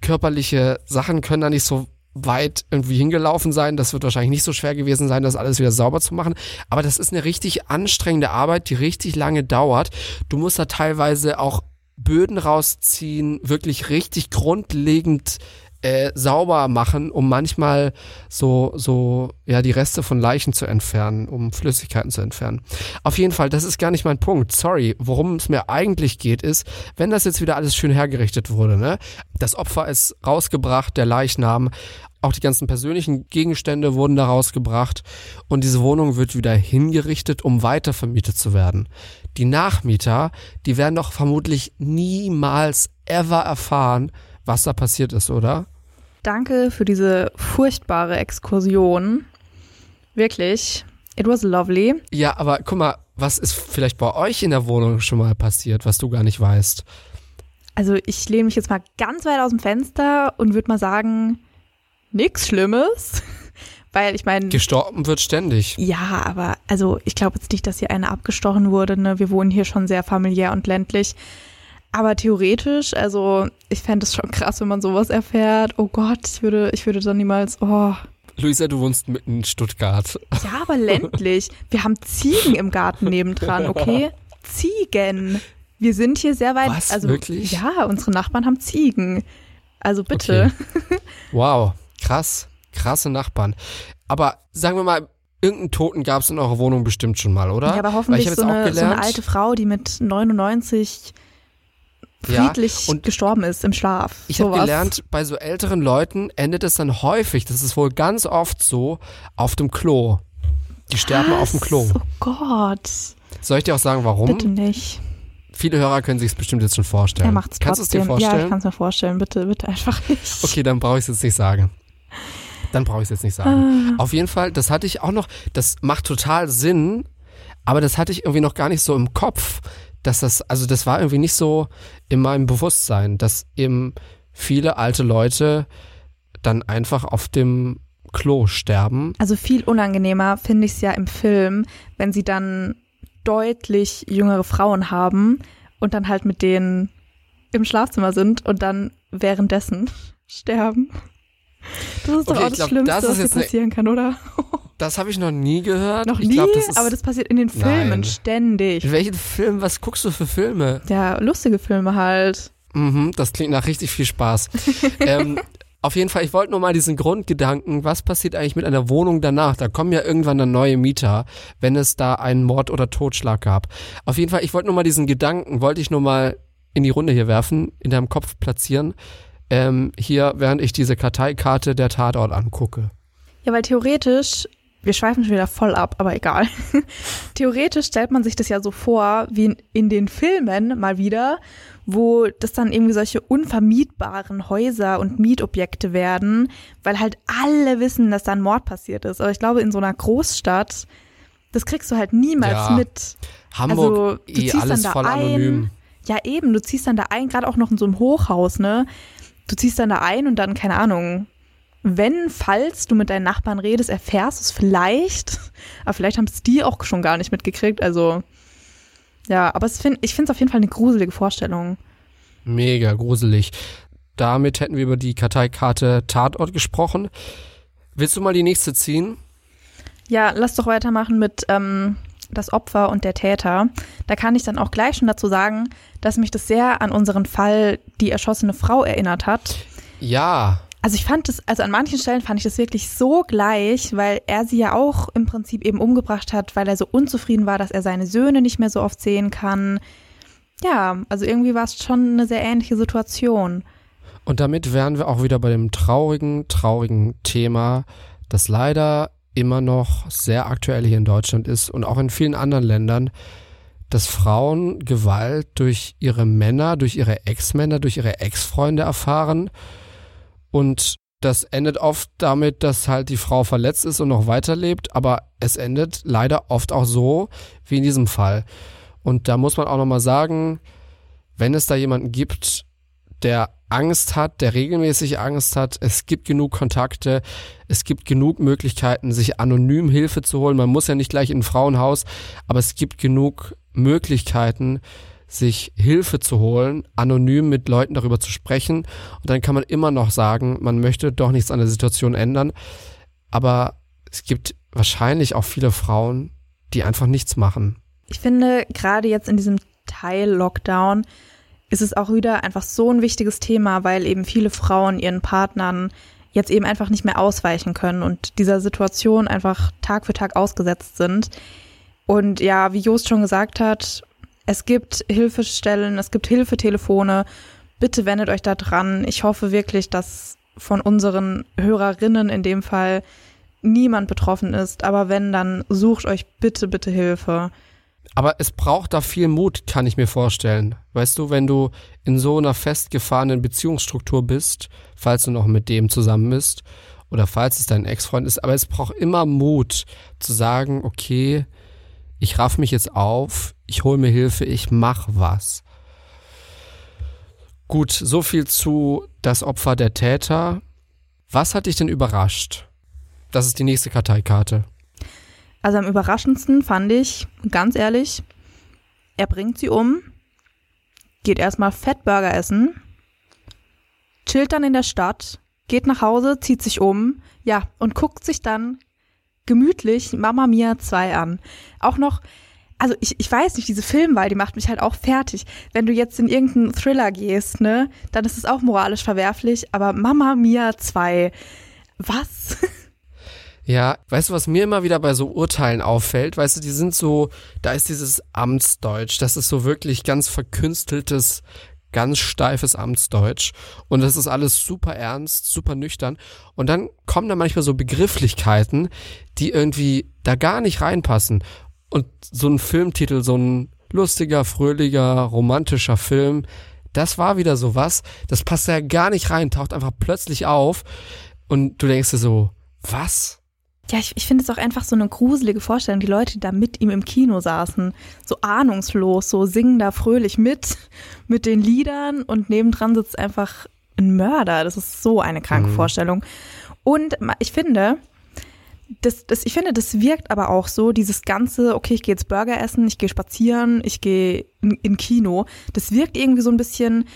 körperliche Sachen können da nicht so weit irgendwie hingelaufen sein. Das wird wahrscheinlich nicht so schwer gewesen sein, das alles wieder sauber zu machen. Aber das ist eine richtig anstrengende Arbeit, die richtig lange dauert. Du musst da teilweise auch Böden rausziehen, wirklich richtig grundlegend äh, sauber machen, um manchmal so, so, ja, die Reste von Leichen zu entfernen, um Flüssigkeiten zu entfernen. Auf jeden Fall, das ist gar nicht mein Punkt. Sorry. Worum es mir eigentlich geht, ist, wenn das jetzt wieder alles schön hergerichtet wurde, ne? Das Opfer ist rausgebracht, der Leichnam, auch die ganzen persönlichen Gegenstände wurden da rausgebracht und diese Wohnung wird wieder hingerichtet, um weiter vermietet zu werden. Die Nachmieter, die werden doch vermutlich niemals ever erfahren, was da passiert ist, oder? Danke für diese furchtbare Exkursion. Wirklich. It was lovely. Ja, aber guck mal, was ist vielleicht bei euch in der Wohnung schon mal passiert, was du gar nicht weißt? Also ich lehne mich jetzt mal ganz weit aus dem Fenster und würde mal sagen, nichts Schlimmes. Weil ich meine. Gestorben wird ständig. Ja, aber also ich glaube jetzt nicht, dass hier eine abgestochen wurde. Ne? Wir wohnen hier schon sehr familiär und ländlich. Aber theoretisch, also ich fände es schon krass, wenn man sowas erfährt. Oh Gott, ich würde, ich würde dann niemals, oh. Luisa, du wohnst mitten in Stuttgart. Ja, aber ländlich. Wir haben Ziegen im Garten nebendran, okay? Ziegen. Wir sind hier sehr weit. Was, also, wirklich? Ja, unsere Nachbarn haben Ziegen. Also bitte. Okay. Wow, krass. Krasse Nachbarn. Aber sagen wir mal, irgendeinen Toten gab es in eurer Wohnung bestimmt schon mal, oder? Ja, aber hoffentlich so eine, so eine gelernt- alte Frau, die mit 99 Ja, friedlich und gestorben ist im Schlaf. Ich habe gelernt, bei so älteren Leuten endet es dann häufig, das ist wohl ganz oft so, auf dem Klo. Die sterben auf dem Klo. Was? Oh Gott. Soll ich dir auch sagen, warum? Bitte nicht. Viele Hörer können sich es bestimmt jetzt schon vorstellen. Er macht's Kannst du es dir trotzdem. Ja, ich vorstellen? kann es mir vorstellen. Bitte, bitte einfach nicht. okay, dann brauche ich es jetzt nicht sagen. Dann brauche ich es jetzt nicht sagen. Ah. Auf jeden Fall, das hatte ich auch noch, das macht total Sinn, aber das hatte ich irgendwie noch gar nicht so im Kopf, dass das, also das war irgendwie nicht so in meinem Bewusstsein, dass eben viele alte Leute dann einfach auf dem Klo sterben. Also viel unangenehmer finde ich es ja im Film, wenn sie dann deutlich jüngere Frauen haben und dann halt mit denen im Schlafzimmer sind und dann währenddessen sterben. Das ist doch Okay, auch das glaub, Schlimmste, das was passieren kann, oder? Das habe ich noch nie gehört. Noch ich nie, glaub, das ist, aber das passiert in den Filmen Nein. ständig. in welchen Film, was guckst du für Filme? Ja, lustige Filme halt. Mhm, das klingt nach richtig viel Spaß. ähm, auf jeden Fall, ich wollte nur mal diesen Grundgedanken, was passiert eigentlich mit einer Wohnung danach? Da kommen ja irgendwann dann neue Mieter, wenn es da einen Mord oder Totschlag gab. Auf jeden Fall, ich wollte nur mal diesen Gedanken, wollte ich nur mal in die Runde hier werfen, in deinem Kopf platzieren. Ähm, hier, während ich diese Karteikarte der Tatort angucke. Ja, weil theoretisch, wir schweifen schon wieder voll ab, aber egal. theoretisch stellt man sich das ja so vor, wie in, in den Filmen mal wieder, wo das dann irgendwie solche unvermietbaren Häuser und Mietobjekte werden, weil halt alle wissen, dass da ein Mord passiert ist. Aber ich glaube, in so einer Großstadt, das kriegst du halt niemals Ja. mit. Hamburg, Also, du eh ziehst alles dann da voll ein. anonym. Ja, eben, du ziehst dann da ein, gerade auch noch in so einem Hochhaus, ne? Du ziehst dann da ein und dann, keine Ahnung, wenn, falls du mit deinen Nachbarn redest, erfährst du es vielleicht, aber vielleicht haben es die auch schon gar nicht mitgekriegt, also ja, aber find, ich finde es auf jeden Fall eine gruselige Vorstellung. Mega gruselig. Damit hätten wir über die Karteikarte Tatort gesprochen. Willst du mal die nächste ziehen? Ja, lass doch weitermachen mit ähm, das Opfer und der Täter. Da kann ich dann auch gleich schon dazu sagen, dass mich das sehr an unseren Fall die erschossene Frau erinnert hat. Ja, Also ich fand es, also an manchen Stellen fand ich das wirklich so gleich, weil er sie ja auch im Prinzip eben umgebracht hat, weil er so unzufrieden war, dass er seine Söhne nicht mehr so oft sehen kann. Ja, also irgendwie war es schon eine sehr ähnliche Situation. Und damit wären wir auch wieder bei dem traurigen, traurigen Thema, das leider immer noch sehr aktuell hier in Deutschland ist und auch in vielen anderen Ländern, dass Frauen Gewalt durch ihre Männer, durch ihre Ex-Männer, durch ihre Ex-Freunde erfahren. Und das endet oft damit, dass halt die Frau verletzt ist und noch weiterlebt, aber es endet leider oft auch so, wie in diesem Fall. Und da muss man auch nochmal sagen, wenn es da jemanden gibt, der Angst hat, der regelmäßig Angst hat. Es gibt genug Kontakte, es gibt genug Möglichkeiten, sich anonym Hilfe zu holen. Man muss ja nicht gleich in ein Frauenhaus, aber es gibt genug Möglichkeiten, sich Hilfe zu holen, anonym mit Leuten darüber zu sprechen. Und dann kann man immer noch sagen, man möchte doch nichts an der Situation ändern. Aber es gibt wahrscheinlich auch viele Frauen, die einfach nichts machen. Ich finde, gerade jetzt in diesem Teil Lockdown ist es auch wieder einfach so ein wichtiges Thema, weil eben viele Frauen ihren Partnern jetzt eben einfach nicht mehr ausweichen können und dieser Situation einfach Tag für Tag ausgesetzt sind. Und ja, wie Jost schon gesagt hat, es gibt Hilfestellen, es gibt Hilfetelefone. Bitte wendet euch da dran. Ich hoffe wirklich, dass von unseren Hörerinnen in dem Fall niemand betroffen ist. Aber wenn, dann sucht euch bitte, bitte Hilfe. Aber es braucht da viel Mut, kann ich mir vorstellen. Weißt du, wenn du in so einer festgefahrenen Beziehungsstruktur bist, falls du noch mit dem zusammen bist oder falls es dein Ex-Freund ist, aber es braucht immer Mut zu sagen, okay, ich raff mich jetzt auf, ich hole mir Hilfe, ich mach was. Gut, so viel zu das Opfer der Täter. Was hat dich denn überrascht? Das ist die nächste Karteikarte. Also am überraschendsten fand ich, ganz ehrlich, er bringt sie um, geht erstmal Fettburger essen, chillt dann in der Stadt, geht nach Hause, zieht sich um, ja, und guckt sich dann gemütlich Mama Mia 2 an. Auch noch, also ich, ich weiß nicht, diese Filmwahl, die macht mich halt auch fertig. Wenn du jetzt in irgendeinen Thriller gehst, ne, dann ist es auch moralisch verwerflich, aber Mama Mia 2, was? Ja, weißt du, was mir immer wieder bei so Urteilen auffällt? Weißt du, die sind so, da ist dieses Amtsdeutsch, das ist so wirklich ganz verkünsteltes, ganz steifes Amtsdeutsch. Und das ist alles super ernst, super nüchtern. Und dann kommen da manchmal so Begrifflichkeiten, die irgendwie da gar nicht reinpassen. Und so ein Filmtitel, so ein lustiger, fröhlicher, romantischer Film, das war wieder so was, das passt ja gar nicht rein, taucht einfach plötzlich auf. Und du denkst dir so, was? Ja, ich, ich finde es auch einfach so eine gruselige Vorstellung, die Leute, die da mit ihm im Kino saßen, so ahnungslos, so singen da fröhlich mit, mit den Liedern und nebendran sitzt einfach ein Mörder. Das ist so eine kranke mhm. Vorstellung. Und ich finde, das, das, ich finde, das wirkt aber auch so, dieses ganze, okay, ich gehe jetzt Burger essen, ich gehe spazieren, ich gehe in, in Kino, das wirkt irgendwie so ein bisschen,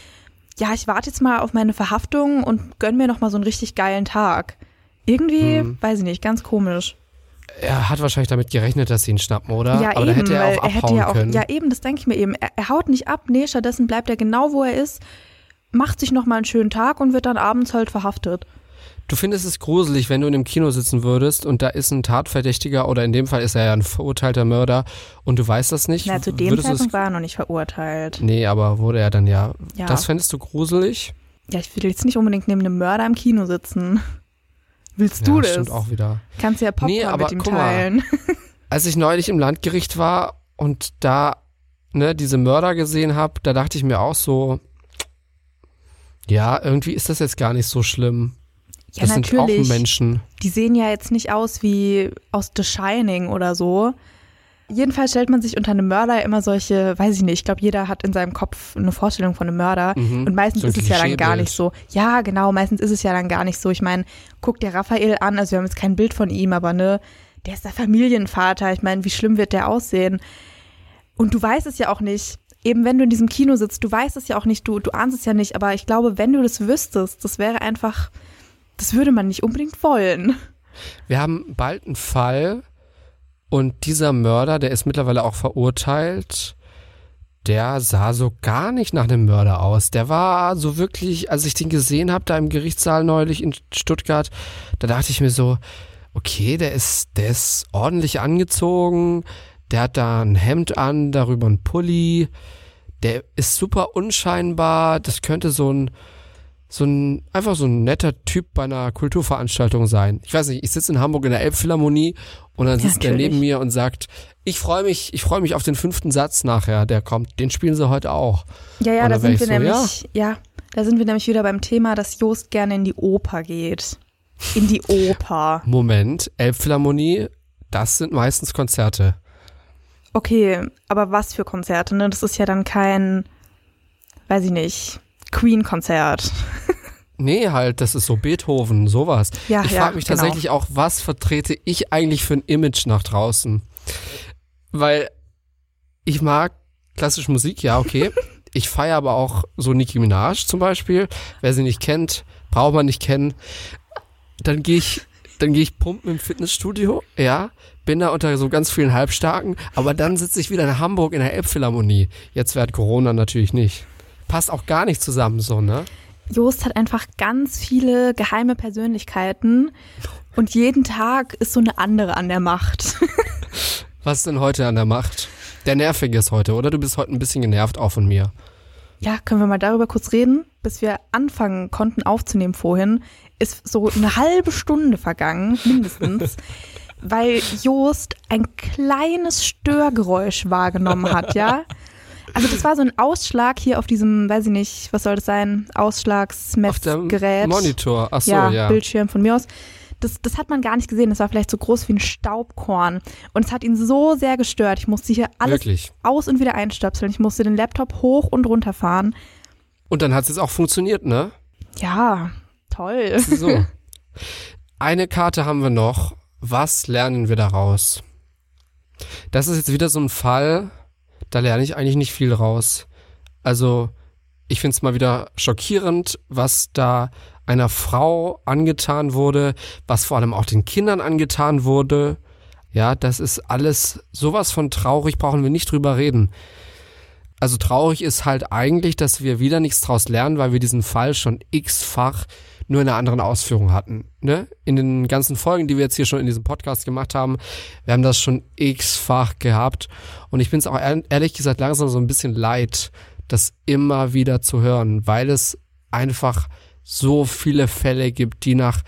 ja, ich warte jetzt mal auf meine Verhaftung und gönn mir noch mal so einen richtig geilen Tag. Irgendwie, hm. weiß ich nicht, ganz komisch. Er hat wahrscheinlich damit gerechnet, dass sie ihn schnappen, oder? Ja, Aber eben, hätte er auch er hätte ja auch, können. Ja, eben, das denke ich mir eben. Er, er, haut nicht ab, nee, stattdessen bleibt er genau, wo er ist, macht sich nochmal einen schönen Tag und wird dann abends halt verhaftet. Du findest es gruselig, wenn du in einem Kino sitzen würdest und da ist ein Tatverdächtiger oder in dem Fall ist er ja ein verurteilter Mörder und du weißt das nicht. Na, zu dem Zeitpunkt war er noch nicht verurteilt. Nee, aber wurde er dann ja. ja. Das fändest du gruselig? Ja, ich will jetzt nicht unbedingt neben einem Mörder im Kino sitzen. Willst du ja, das? Stimmt auch wieder. Kannst ja Popcorn nee, aber, mit ihm teilen. Mal, als ich neulich im Landgericht war und da ne, diese Mörder gesehen habe, da dachte ich mir auch so, ja, irgendwie ist das jetzt gar nicht so schlimm. Ja, das natürlich. sind auch Menschen. Die sehen ja jetzt nicht aus wie aus The Shining oder so. Jedenfalls stellt man sich unter einem Mörder immer solche, weiß ich nicht, ich glaube, jeder hat in seinem Kopf eine Vorstellung von einem Mörder. Mhm, und meistens so ist es ja dann gar nicht so. Ja, genau, meistens ist es ja dann gar nicht so. Ich meine, guck dir Raphael an, also wir haben jetzt kein Bild von ihm, aber ne, der ist der Familienvater. Ich meine, wie schlimm wird der aussehen? Und du weißt es ja auch nicht. Eben wenn du in diesem Kino sitzt, du weißt es ja auch nicht, du, du ahnst es ja nicht, aber ich glaube, wenn du das wüsstest, das wäre einfach, das würde man nicht unbedingt wollen. Wir haben bald einen Fall, und dieser Mörder, der ist mittlerweile auch verurteilt, der sah so gar nicht nach einem Mörder aus. Der war so wirklich, als ich den gesehen habe, da im Gerichtssaal neulich in Stuttgart, da dachte ich mir so, okay, der ist, der ist ordentlich angezogen, der hat da ein Hemd an, darüber ein Pulli, der ist super unscheinbar, das könnte so ein so ein, einfach so ein netter Typ bei einer Kulturveranstaltung sein. Ich weiß nicht, ich sitze in Hamburg in der Elbphilharmonie und dann sitzt ja, der neben mir und sagt, ich freue mich, ich freue mich auf den fünften Satz nachher, der kommt. Den spielen sie heute auch. Ja, ja, da sind wir so, nämlich, ja? ja, da sind wir nämlich wieder beim Thema, dass Jost gerne in die Oper geht. In die Oper. Moment, Elbphilharmonie, das sind meistens Konzerte. Okay, aber was für Konzerte, ne? Das ist ja dann kein, weiß ich nicht, Queen-Konzert. Nee, halt, das ist so Beethoven, sowas. Ja, ich frage mich genau. tatsächlich auch, was vertrete ich eigentlich für ein Image nach draußen? Weil ich mag klassische Musik, ja, okay. ich feiere aber auch so Nicki Minaj zum Beispiel. Wer sie nicht kennt, braucht man nicht kennen. Dann gehe ich, dann gehe ich pumpen im Fitnessstudio, ja, bin da unter so ganz vielen Halbstarken, aber dann sitze ich wieder in Hamburg in der Elbphilharmonie. Jetzt während Corona natürlich nicht passt auch gar nicht zusammen so, ne? Jost hat einfach ganz viele geheime Persönlichkeiten und jeden Tag ist so eine andere an der Macht. Was ist denn heute an der Macht? Der nervige ist heute, oder? Du bist heute ein bisschen genervt auch von mir. Ja, können wir mal darüber kurz reden? Bis wir anfangen konnten aufzunehmen vorhin, ist so eine halbe Stunde vergangen, mindestens, weil Jost ein kleines Störgeräusch wahrgenommen hat, ja? Also das war so ein Ausschlag hier auf diesem, weiß ich nicht, was soll das sein, Ausschlagsmessgerät. Monitor, ach so, ja, ja. Bildschirm von mir aus. Das, das hat man gar nicht gesehen. Das war vielleicht so groß wie ein Staubkorn. Und es hat ihn so sehr gestört. Ich musste hier alles Wirklich? aus und wieder einstöpseln. Ich musste den Laptop hoch und runter fahren. Und dann hat es jetzt auch funktioniert, ne? Ja, toll. So. Eine Karte haben wir noch. Was lernen wir daraus? Das ist jetzt wieder so ein Fall, da lerne ich eigentlich nicht viel raus. Also Ich finde es mal wieder schockierend, was da einer Frau angetan wurde, was vor allem auch den Kindern angetan wurde. Ja, das ist alles sowas von traurig, brauchen wir nicht drüber reden. Also traurig ist halt eigentlich, dass wir wieder nichts draus lernen, weil wir diesen Fall schon x-fach nur in einer anderen Ausführung hatten. Ne? In den ganzen Folgen, die wir jetzt hier schon in diesem Podcast gemacht haben, wir haben das schon x-fach gehabt. Und ich bin es auch ehrlich gesagt langsam so ein bisschen leid, das immer wieder zu hören, weil es einfach so viele Fälle gibt, die nach,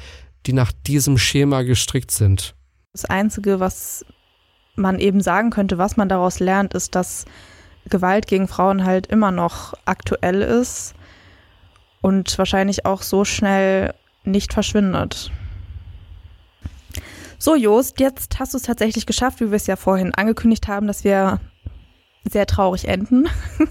die nach diesem Schema gestrickt sind. Das Einzige, was man eben sagen könnte, was man daraus lernt, ist, dass Gewalt gegen Frauen halt immer noch aktuell ist und wahrscheinlich auch so schnell nicht verschwindet. So, Jost, jetzt hast du es tatsächlich geschafft, wie wir es ja vorhin angekündigt haben, dass wir sehr traurig enden.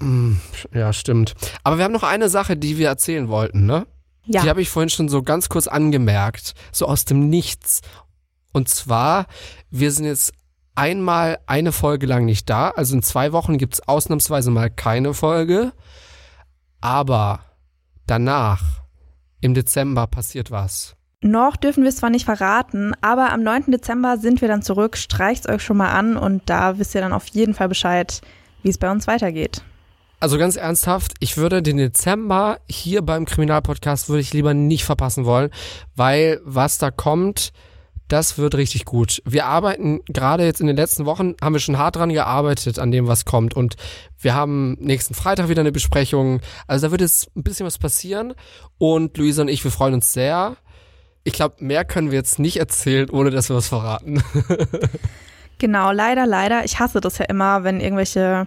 Mm, ja, stimmt. Aber wir haben noch eine Sache, die wir erzählen wollten, ne? Ja. Die habe ich vorhin schon so ganz kurz angemerkt, so aus dem Nichts. Und zwar, wir sind jetzt einmal eine Folge lang nicht da. Also in zwei Wochen gibt es ausnahmsweise mal keine Folge. Aber danach, im Dezember, passiert was. Noch dürfen wir es zwar nicht verraten, aber am 9. Dezember sind wir dann zurück. Streicht's euch schon mal an und da wisst ihr dann auf jeden Fall Bescheid, wie es bei uns weitergeht. Also ganz ernsthaft, ich würde den Dezember hier beim Kriminalpodcast würde ich lieber nicht verpassen wollen, weil was da kommt, das wird richtig gut. Wir arbeiten gerade jetzt in den letzten Wochen, haben wir schon hart dran gearbeitet an dem, was kommt. Und wir haben nächsten Freitag wieder eine Besprechung. Also da wird jetzt ein bisschen was passieren. Und Luisa und ich, wir freuen uns sehr. Ich glaube, mehr können wir jetzt nicht erzählen, ohne dass wir was verraten. genau, leider, leider. Ich hasse das ja immer, wenn irgendwelche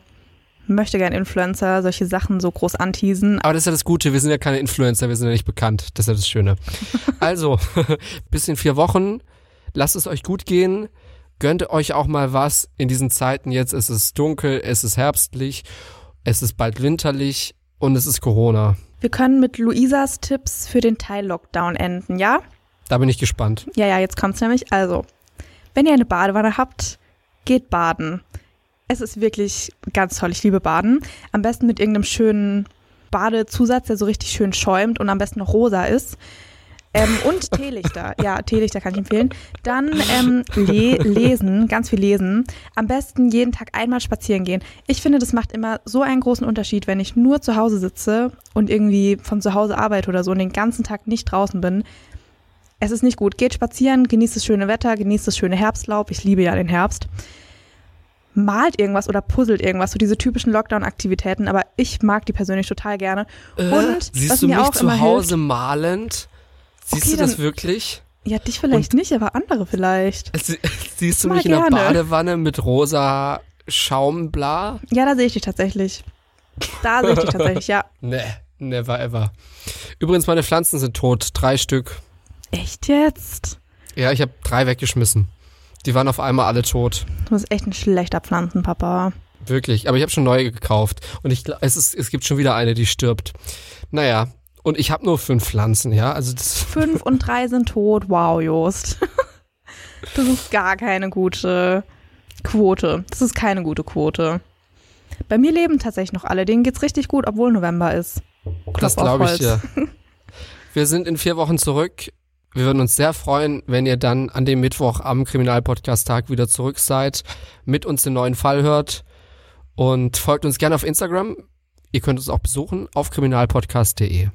möchte gern Influencer solche Sachen so groß anteasen. Aber das ist ja das Gute, wir sind ja keine Influencer, wir sind ja nicht bekannt. Das ist ja das Schöne. also, bis in vier Wochen, lasst es euch gut gehen. Gönnt euch auch mal was in diesen Zeiten jetzt. Es ist dunkel, es ist herbstlich, es ist bald winterlich und es ist Corona. Wir können mit Luisas Tipps für den Teil-Lockdown enden, ja? Da bin ich gespannt. Ja, ja, jetzt kommt's nämlich. Also, wenn ihr eine Badewanne habt, geht baden. Es ist wirklich ganz toll. Ich liebe Baden. Am besten mit irgendeinem schönen Badezusatz, der so richtig schön schäumt und am besten noch rosa ist. Ähm, und Teelichter. Ja, Teelichter kann ich empfehlen. Dann ähm, le lesen, ganz viel lesen. Am besten jeden Tag einmal spazieren gehen. Ich finde, das macht immer so einen großen Unterschied, wenn ich nur zu Hause sitze und irgendwie von zu Hause arbeite oder so und den ganzen Tag nicht draußen bin. Es ist nicht gut. Geht spazieren, genießt das schöne Wetter, genießt das schöne Herbstlaub. Ich liebe ja den Herbst malt irgendwas oder puzzelt irgendwas, so diese typischen Lockdown-Aktivitäten, aber ich mag die persönlich total gerne. Äh, Und siehst was du mir mich auch zu Hause hilft, malend? Siehst okay, du das wirklich? Ja, dich vielleicht Und, nicht, aber andere vielleicht. Sie, siehst du mich in der Badewanne mit rosa Schaumbla? Ja, da sehe ich dich tatsächlich. Da sehe ich dich tatsächlich, ja. Nee, never ever. Übrigens, meine Pflanzen sind tot, drei Stück. Echt jetzt? Ja, ich habe drei weggeschmissen. Die waren auf einmal alle tot. Du bist echt ein schlechter Pflanzenpapa. Wirklich, aber ich habe schon neue gekauft und ich es ist, es gibt schon wieder eine, die stirbt. Naja, und ich habe nur fünf Pflanzen, ja, also das fünf und drei sind tot. Wow, Jost, das ist gar keine gute Quote. Das ist keine gute Quote. Bei mir leben tatsächlich noch alle. Denen geht's richtig gut, obwohl November ist. Klopf das glaube ich dir. Wir sind in vier Wochen zurück. Wir würden uns sehr freuen, wenn ihr dann an dem Mittwoch am Kriminalpodcast-Tag wieder zurück seid, mit uns den neuen Fall hört und folgt uns gerne auf Instagram. Ihr könnt uns auch besuchen auf kriminalpodcast.de.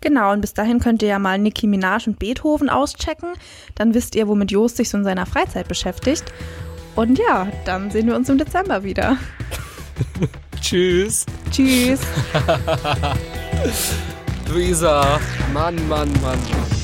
Genau, und bis dahin könnt ihr ja mal Nicki Minaj und Beethoven auschecken. Dann wisst ihr, womit Jost sich so in seiner Freizeit beschäftigt. Und ja, dann sehen wir uns im Dezember wieder. Tschüss. Tschüss. Luisa, Mann, Mann, Mann.